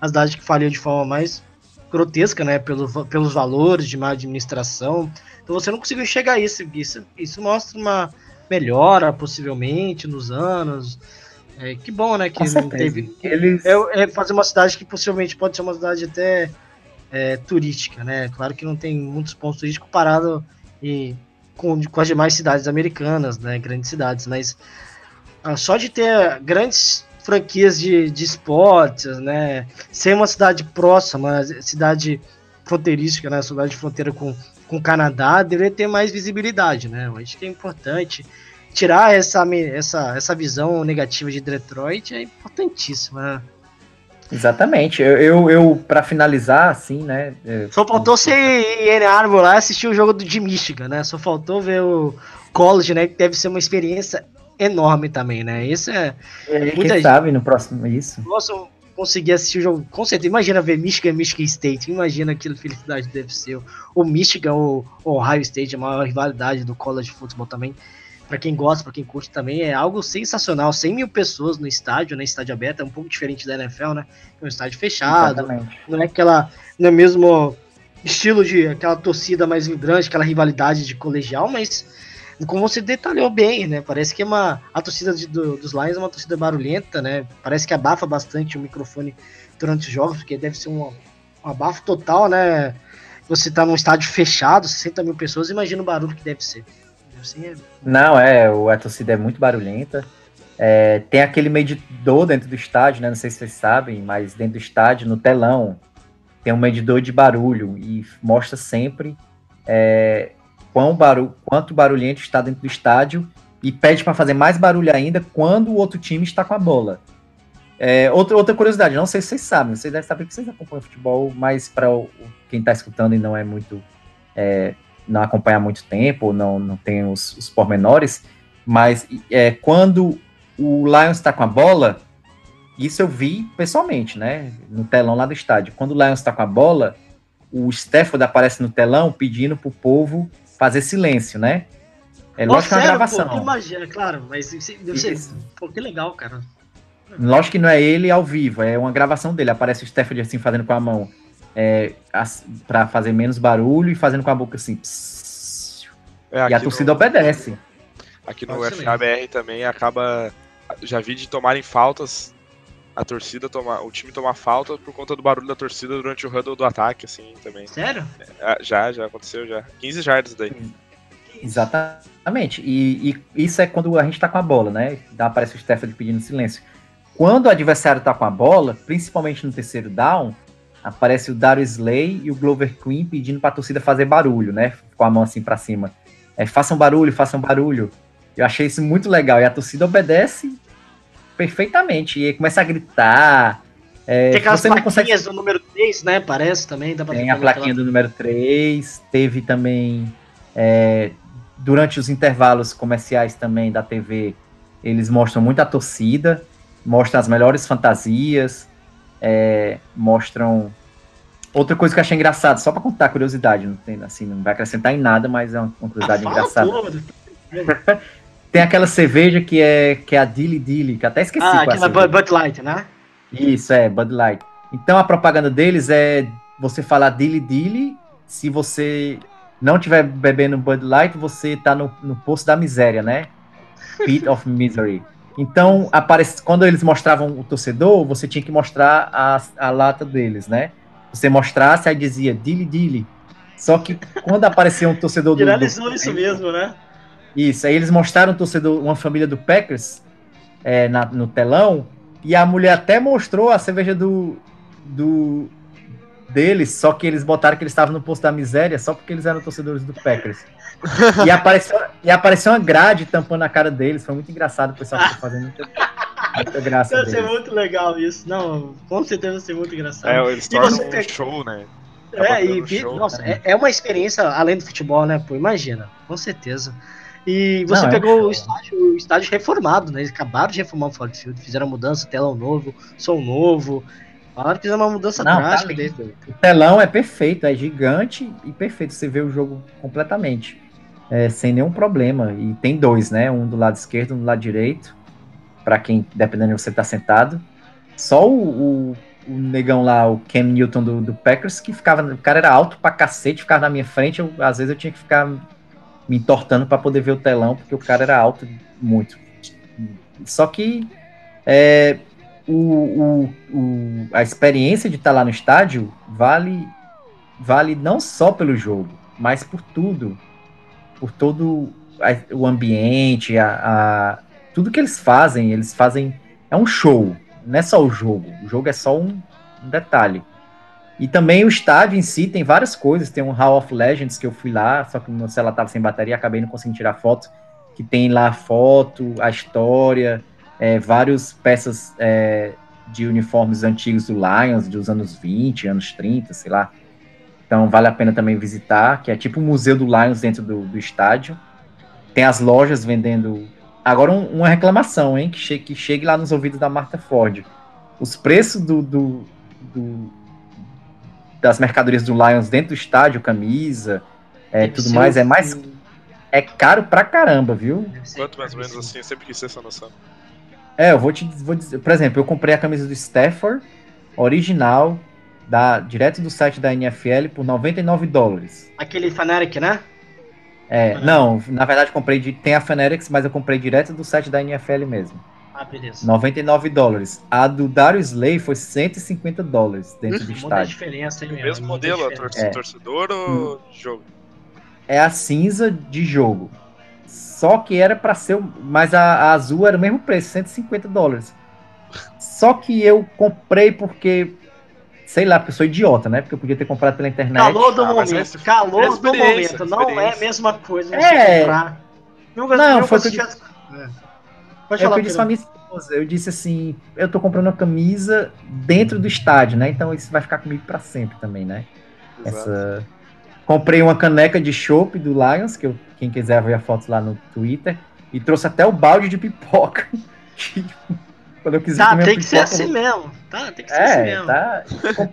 a cidade que faliu de forma mais grotesca, né, pelo, pelos valores de má administração. Então você não conseguiu enxergar isso. Isso, isso mostra uma melhora possivelmente nos anos. É, que bom, né, que não teve. Eles... É, é fazer uma cidade que possivelmente pode ser uma cidade até é, turística, né? Claro que não tem muitos pontos turísticos comparado e, com, com as demais cidades americanas, né? Grandes cidades, mas ah, só de ter grandes franquias de, de esportes, né? Ser uma cidade próxima, cidade fronteirística, né? Cidade de fronteira com, com o Canadá, deveria ter mais visibilidade, né? Eu acho que é importante tirar essa, essa, essa visão negativa de Detroit é importantíssimo, né? Exatamente. Eu, eu, eu para finalizar, assim, né? É, Só faltou ser em Ann lá assistir o jogo do, de Michigan, né? Só faltou ver o college, né? Que deve ser uma experiência enorme também, né? Isso é. é quem gente... sabe no próximo isso. Nossa, conseguir assistir o jogo. Com certeza, imagina ver Michigan e Michigan State. Imagina aquilo felicidade deve ser. O Michigan ou Ohio State, a maior rivalidade do college football também. Para quem gosta, para quem curte também, é algo sensacional. 100 mil pessoas no estádio, né? Estádio aberto, é um pouco diferente da NFL, né? É um estádio fechado. Exatamente. Não é aquela. Não é mesmo estilo de aquela torcida mais vibrante, aquela rivalidade de colegial, mas como você detalhou bem, né? Parece que é uma a torcida de, do, dos Lions é uma torcida barulhenta, né? Parece que abafa bastante o microfone durante os jogos, porque deve ser um, um abafo total, né? Você tá num estádio fechado, 60 mil pessoas, imagina o barulho que deve ser. Ser... É Não, é, a torcida é muito barulhenta. É, tem aquele medidor dentro do estádio, né? Não sei se vocês sabem, mas dentro do estádio, no telão, tem um medidor de barulho e mostra sempre é, quão quanto barulhento está dentro do estádio e pede para fazer mais barulho ainda quando o outro time está com a bola. É, outra, outra curiosidade, não sei se vocês sabem, vocês devem saber que vocês acompanham futebol, mas para quem está escutando e não é muito. É, não acompanha há muito tempo, não, não tem os, os pormenores, mas é, quando o Lions está com a bola, isso eu vi pessoalmente, né? No telão lá do estádio. Quando o Lions está com a bola, o Stafford aparece no telão pedindo pro povo fazer silêncio, né? É lógico que é uma gravação. Pô, imagina, claro, mas deve ser. Pô, que legal, cara. Lógico que não é ele ao vivo, é uma gravação dele. Aparece o Stafford assim fazendo com a mão é, para fazer menos barulho e fazendo com a boca assim. É, e a torcida no, obedece. Aqui no FABR também acaba. Já vi de tomarem faltas a torcida tomar, o time tomar falta por conta do barulho da torcida durante o huddle do ataque, assim, também. Sério? É, já, já aconteceu já. 15 jardas daí. Exatamente. E, e, isso é quando a gente tá com a bola, né? Dá, aparece o Stephanie pedindo silêncio. Quando o adversário tá com a bola, principalmente no terceiro down, aparece o Darius Slay e o Glover Queen pedindo pra torcida fazer barulho, né? Com a mão assim para cima. É, façam barulho, façam barulho. Eu achei isso muito legal. E a torcida obedece perfeitamente. E começa a gritar. É, Tem aquelas plaquinhas consegue... do número 3, né? Parece também. Tem a plaquinha do número 3. Teve também. É, durante os intervalos comerciais também da TV, eles mostram muito a torcida, mostram as melhores fantasias, é, mostram. Outra coisa que eu achei engraçado, só para contar curiosidade, não tem assim, não vai acrescentar em nada, mas é uma, uma curiosidade ah, engraçada. Tem aquela cerveja que é, que é a Dilly Dilly, que até esqueci. Ah, aquela Bud, Bud Light, né? Isso, é, Bud Light. Então a propaganda deles é você falar Dilly Dilly, se você não tiver bebendo Bud Light, você tá no, no poço da miséria, né? Pit of Misery. Então, aparece, quando eles mostravam o torcedor, você tinha que mostrar a, a lata deles, né? Você mostrasse, aí dizia Dilly Dilly. Só que quando aparecia um torcedor do. Viralizou isso mesmo, né? Isso, aí eles mostraram um torcedor, uma família do Packers é, na, no telão, e a mulher até mostrou a cerveja do, do deles, só que eles botaram que eles estavam no posto da miséria só porque eles eram torcedores do Packers. e, apareceu, e apareceu uma grade tampando a cara deles, foi muito engraçado, o pessoal ficou fazendo muita, muita graça. Deve ser muito legal isso, não, com certeza vai ser muito engraçado. É, eles tornam um show, né? É, e, show, nossa, né? é, é uma experiência além do futebol, né? Pô, imagina, com certeza. E você Não, é pegou é o, estádio, o estádio reformado, né? Eles acabaram de reformar o Ford Field, fizeram mudança, telão novo, som novo. Falaram que fizeram uma mudança Não, tá drástica tá O telão é perfeito, é gigante e perfeito. Você vê o jogo completamente. É, sem nenhum problema. E tem dois, né? Um do lado esquerdo, um do lado direito. para quem, dependendo de você tá sentado. Só o, o, o, negão lá, o Cam Newton do, do Packers, que ficava. O cara era alto pra cacete, ficava na minha frente. Eu, às vezes eu tinha que ficar me entortando para poder ver o telão, porque o cara era alto muito. Só que é, o, o, o, a experiência de estar tá lá no estádio vale, vale não só pelo jogo, mas por tudo. Por todo o ambiente, a, a, tudo que eles fazem, eles fazem. É um show, não é só o jogo. O jogo é só um, um detalhe. E também o estádio em si tem várias coisas. Tem um Hall of Legends que eu fui lá, só que meu celular estava sem bateria, acabei não conseguindo tirar foto. Que tem lá a foto, a história, é, várias peças é, de uniformes antigos do Lions, dos anos 20, anos 30, sei lá. Então vale a pena também visitar, que é tipo o museu do Lions dentro do, do estádio. Tem as lojas vendendo Agora um, uma reclamação, hein? Que chegue, que chegue lá nos ouvidos da Marta Ford. Os preços do, do, do das mercadorias do Lions dentro do estádio, camisa, é, tudo mais, é mais. É caro pra caramba, viu? Quanto mais ou menos assim? Eu sempre quis ter essa noção. É, eu vou te vou dizer. Por exemplo, eu comprei a camisa do Stafford, original, da, direto do site da NFL, por 99 dólares. Aquele Fanatic, né? É, não, na verdade comprei de, tem a Fanatics, mas eu comprei direto do site da NFL mesmo. Ah, beleza. 99 dólares. A do Darius Slay foi 150 dólares dentro do Muda a estádio. diferença, hein, O mesmo Muda a modelo, a diferença. tor- É. torcedor ou jogo? É a cinza de jogo. Só que era pra ser. o- Mas a, a azul era o mesmo preço, 150 dólares. Só que eu comprei porque. Sei lá, porque eu sou idiota, né? Porque eu podia ter comprado pela internet. Calor do Ah, momento, é- calor do momento. Não é a mesma coisa É. comprar. Meu, Não, meu, foi o que É. Pode É falar, eu disse pra minha esposa. Eu disse assim: eu tô comprando uma camisa dentro do estádio, né? Então isso vai ficar comigo pra sempre também, né? Exato. Essa... Comprei uma caneca de chopp do Lions, que eu, quem quiser ver a foto lá no Twitter, e trouxe até o balde de pipoca. Quando eu quiser Tá, comer tem que ser assim eu- mesmo. Tá, tem que ser assim É, mesmo. tá.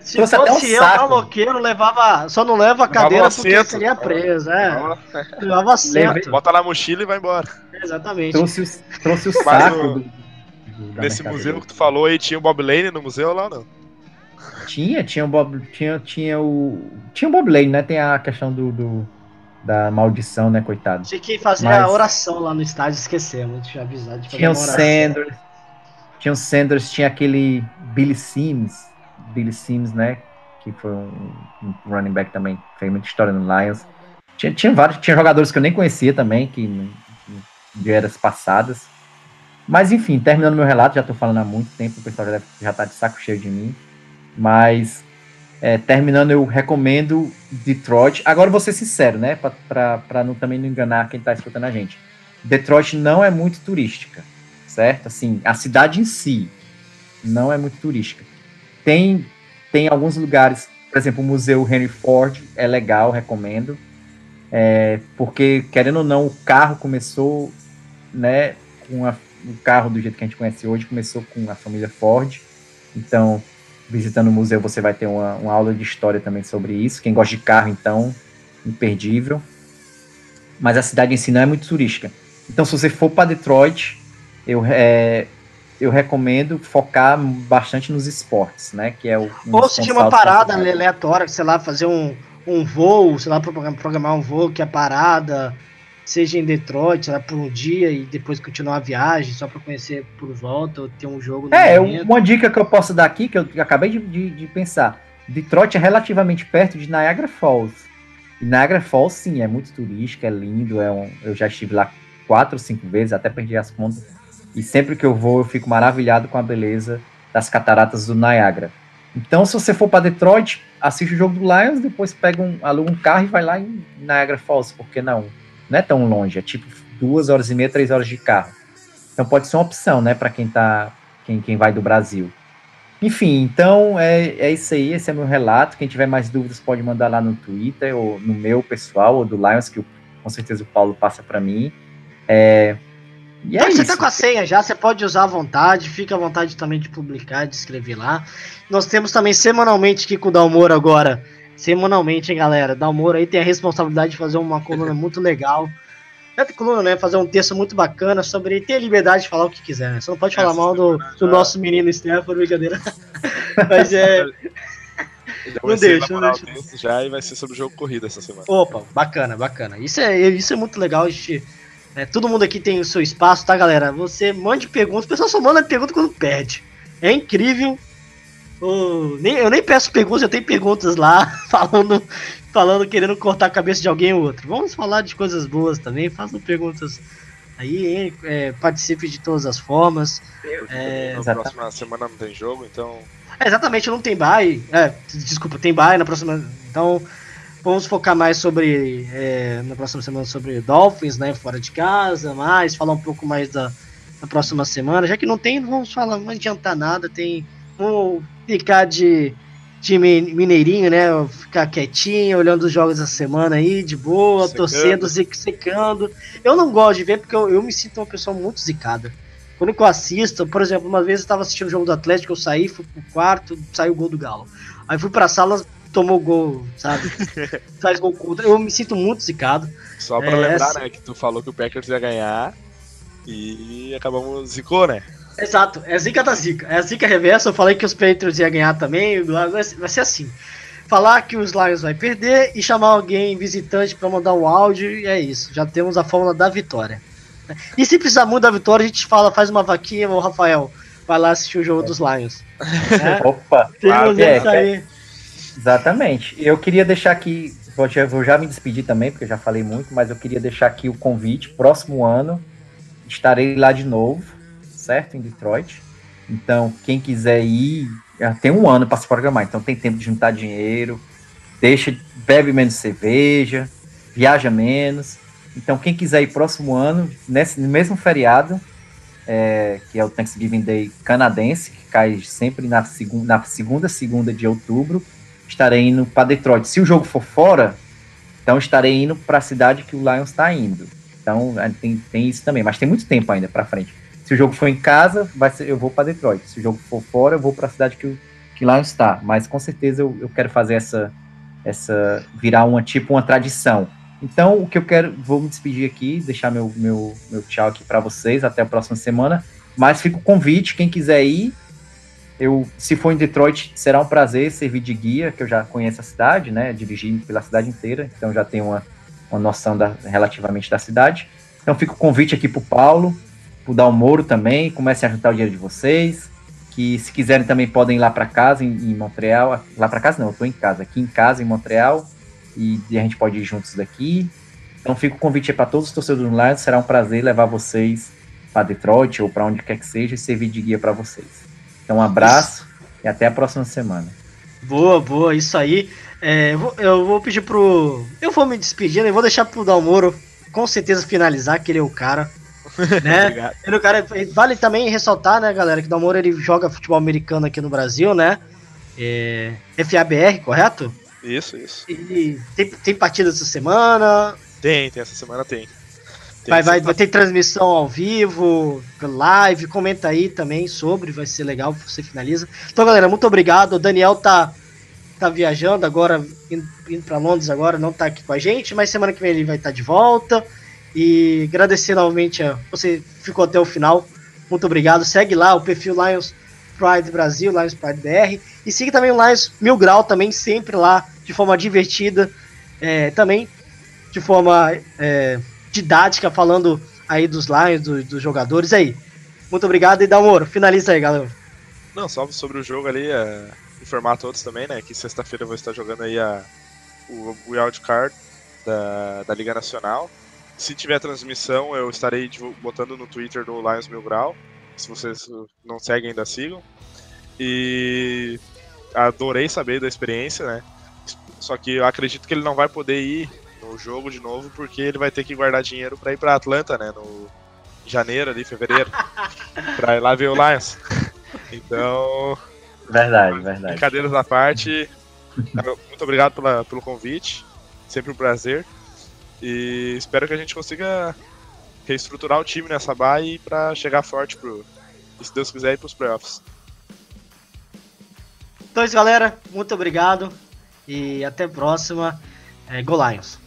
Se trouxe até um fosse eu, saco. maloqueiro, levava. Só não leva a Levava cadeira o porque assento. seria preso. É, Fala, levava assento. Bota na mochila e vai embora. Exatamente. Trouxe, o- trouxe o saco. do- do- Nesse museu que tu falou aí, tinha o Bob Lane no museu lá ou não? Tinha, tinha o Bob, tinha, tinha o tinha o Bob Lane, né? Tem a questão do, do- da maldição, né, coitado. Tinha que fazer Mas- a oração lá no estádio, esquecemos de avisar de fazer Tinha o. Sanders, tinha o Sanders, tinha aquele Billy Sims, Billy Sims, né? Que foi um, running back também, fez muita história no Lions. Tinha, tinha vários, tinha jogadores que eu nem conhecia também, que de eras passadas. Mas enfim, terminando meu relato, já tô falando há muito tempo, o pessoal já, tá de saco cheio de mim. Mas é, terminando, eu recomendo Detroit. Agora vou ser sincero, né? Pra não, também não enganar quem tá escutando a gente. Detroit não é muito turística, certo? Assim, a cidade em si não é muito turística. Tem, tem alguns lugares, por exemplo, o Museu Henry Ford é legal, recomendo. É, porque, querendo ou não, o carro começou, né, com a, o carro do jeito que a gente conhece hoje, começou com a família Ford. Então, visitando o museu, você vai ter uma, uma aula de história também sobre isso. Quem gosta de carro, então, imperdível. Mas a cidade em si não é muito turística. Então, se você for para Detroit, eu, é, eu recomendo focar bastante nos esportes, né? Que é o. um Ou seja, uma parada aleatória, sei lá, fazer um, um voo, sei lá, programar um voo que é parada, seja em Detroit, sei lá, por um dia e depois continuar a viagem, só pra conhecer por volta, ou ter um jogo É, momento. uma dica que eu posso dar aqui, que eu acabei de, de- de pensar. Detroit é relativamente perto de Niagara Falls. E Niagara Falls, sim, é muito turística, é lindo. É um, eu já estive lá quatro ou cinco vezes, até perdi as contas. E sempre que eu vou, eu fico maravilhado com a beleza das cataratas do Niagara. Então, se você for para Detroit, assiste o jogo do Lions, depois pega um, aluga um carro e vai lá em Niagara Falls, porque não? Não é tão longe, é tipo duas horas e meia, três horas de carro. Então pode ser uma opção, né, para quem tá, quem, quem vai do Brasil. Enfim, então é, é isso aí, esse é meu relato. Quem tiver mais dúvidas pode mandar lá no Twitter, ou no meu pessoal, ou do Lions, que com certeza o Paulo passa para mim. É, e é você tá com a senha já, você pode usar à vontade, fica à vontade também de publicar, de escrever lá. Nós temos também semanalmente aqui com o Dalmoro agora. Semanalmente, hein, galera? Dalmoro aí tem a responsabilidade de fazer uma coluna muito legal. É coluna, né? Fazer um texto muito bacana sobre ter a liberdade de falar o que quiser, né? Você não pode falar Essa mal do, do nosso menino Stefano, brincadeira. Mas é. Já Não deixa, não deixa. já e vai ser sobre o jogo corrida essa semana. Opa, bacana, bacana. Isso é, isso é muito legal. A gente, né, todo mundo aqui tem o seu espaço, tá, galera? Você mande perguntas. O pessoal só manda pergunta quando perde. É incrível. Ô, nem, eu nem peço perguntas, eu tenho perguntas lá falando, falando, querendo cortar a cabeça de alguém ou outro. Vamos falar de coisas boas também. Façam perguntas aí, hein? É, participe de todas as formas. É, Na exatamente. próxima semana não tem jogo, então É, exatamente, não tem bye. É, desculpa, tem bye na próxima. Então, vamos focar mais sobre. é, na próxima semana sobre Dolphins, né? Fora de casa, mais, falar um pouco mais da, da próxima semana. Já que não tem, não vamos falar, não adiantar nada. Tem. Vamos ficar de. time mineirinho, né? Ficar quietinho, olhando os jogos da semana aí, de boa, secando. torcendo, secando. Eu não gosto de ver porque eu, eu me sinto uma pessoa muito zicada. Quando eu assisto, por exemplo, uma vez eu estava assistindo o jogo do Atlético, eu saí, fui pro quarto, saiu o gol do Galo. Aí fui pra sala, tomou gol, sabe? Faz gol contra. Eu me sinto muito zicado. Só pra é, lembrar, essa... né, que tu falou que o Packers ia ganhar e acabamos zicou, né? Exato, é a zica da zica. É a zica reversa. Eu falei que os Patriots iam ganhar também. Vai ser assim. Falar que os Lions vai perder e chamar alguém visitante para mandar um áudio e é isso. Já temos a fórmula da vitória. E se precisar muito da vitória, a gente fala, faz uma vaquinha, o Rafael vai lá assistir o jogo dos Lions. É? Opa! Temos ah, isso aí. Exatamente. Eu queria deixar aqui, vou já, já me despedir também, porque eu já falei muito, mas eu queria deixar aqui o convite. Próximo ano estarei lá de novo, certo? Em Detroit. Então, quem quiser ir, tem um ano para se programar, então tem tempo de juntar dinheiro, deixa, bebe menos cerveja, viaja menos. Então, quem quiser ir próximo ano, nesse mesmo feriado, é, que é o Thanksgiving Day canadense, que cai sempre na, segu na segunda segunda de outubro, estarei indo para Detroit. Se o jogo for fora, então estarei indo para a cidade que o Lions está indo. Então tem, tem isso também, mas tem muito tempo ainda para frente. Se o jogo for em casa, vai ser, eu vou para Detroit. Se o jogo for fora, eu vou para a cidade que o que Lions está. Mas com certeza eu, eu quero fazer essa essa virar uma tipo uma tradição. Então o que eu quero, vou me despedir aqui, deixar meu meu, meu tchau aqui para vocês até a próxima semana. Mas fica o convite, quem quiser ir, eu, se for em Detroit, será um prazer servir de guia, que eu já conheço a cidade, né? Dirigi pela cidade inteira, então já tenho uma, uma noção da, relativamente da cidade. Então fica o convite aqui para o Paulo, para o Dalmoro também, comecem a juntar o dinheiro de vocês. Que se quiserem também podem ir lá para casa em, em, Montreal. Lá para casa não, eu estou em casa, aqui em casa em Montreal. E, e, a gente pode ir juntos daqui. Então fica o convite para todos os torcedores do será um prazer levar vocês para Detroit ou para onde quer que seja e servir de guia para vocês. Então, um abraço e até a próxima semana. Boa, boa, isso aí. É, eu, vou, eu, vou, pedir pro. Eu vou me despedindo e vou deixar pro Dalmoro com certeza finalizar, que ele é o cara. Né? ele é o cara. Vale também ressaltar, né, galera, que o Dalmoro ele joga futebol americano aqui no Brasil, né? É, FABR, correto? Isso, isso. E tem, tem partida essa semana? Tem, tem, essa semana tem. Vai, vai, vai ter transmissão ao vivo, live, comenta aí também sobre, vai ser legal, você finaliza. Então, galera, muito obrigado. O Daniel tá, tá viajando agora, indo, indo para Londres agora, não tá aqui com a gente, mas semana que vem ele vai estar tá de volta. E agradecer novamente a você ficou até o final. Muito obrigado. Segue lá o perfil Lions Pride Brasil, Lions Pride BR. E siga também o Lions Mil Grau, também sempre lá, de forma divertida. É, também de forma. É, didática falando aí dos Lions, do, dos jogadores aí. Muito obrigado e dá um Finaliza aí, galera. Não, só sobre o jogo ali, é, informar a todos também, né? Que sexta-feira eu vou estar jogando aí a, o, o wildcard da, da Liga Nacional. Se tiver transmissão, eu estarei botando no Twitter do Lions Mil Grau. Se vocês não seguem, ainda sigam. E adorei saber da experiência, né? Só que eu acredito que ele não vai poder ir no jogo de novo, porque ele vai ter que guardar dinheiro para ir para Atlanta, né? No janeiro ali, fevereiro, para ir lá ver o Lions. Então. Verdade, verdade. Brincadeiras à parte. Muito obrigado pela, pelo convite. Sempre um prazer. E espero que a gente consiga reestruturar o time nessa baia para chegar forte pro. E se Deus quiser ir pros playoffs. Então é isso, galera. Muito obrigado. E até a próxima. É, Go Lions.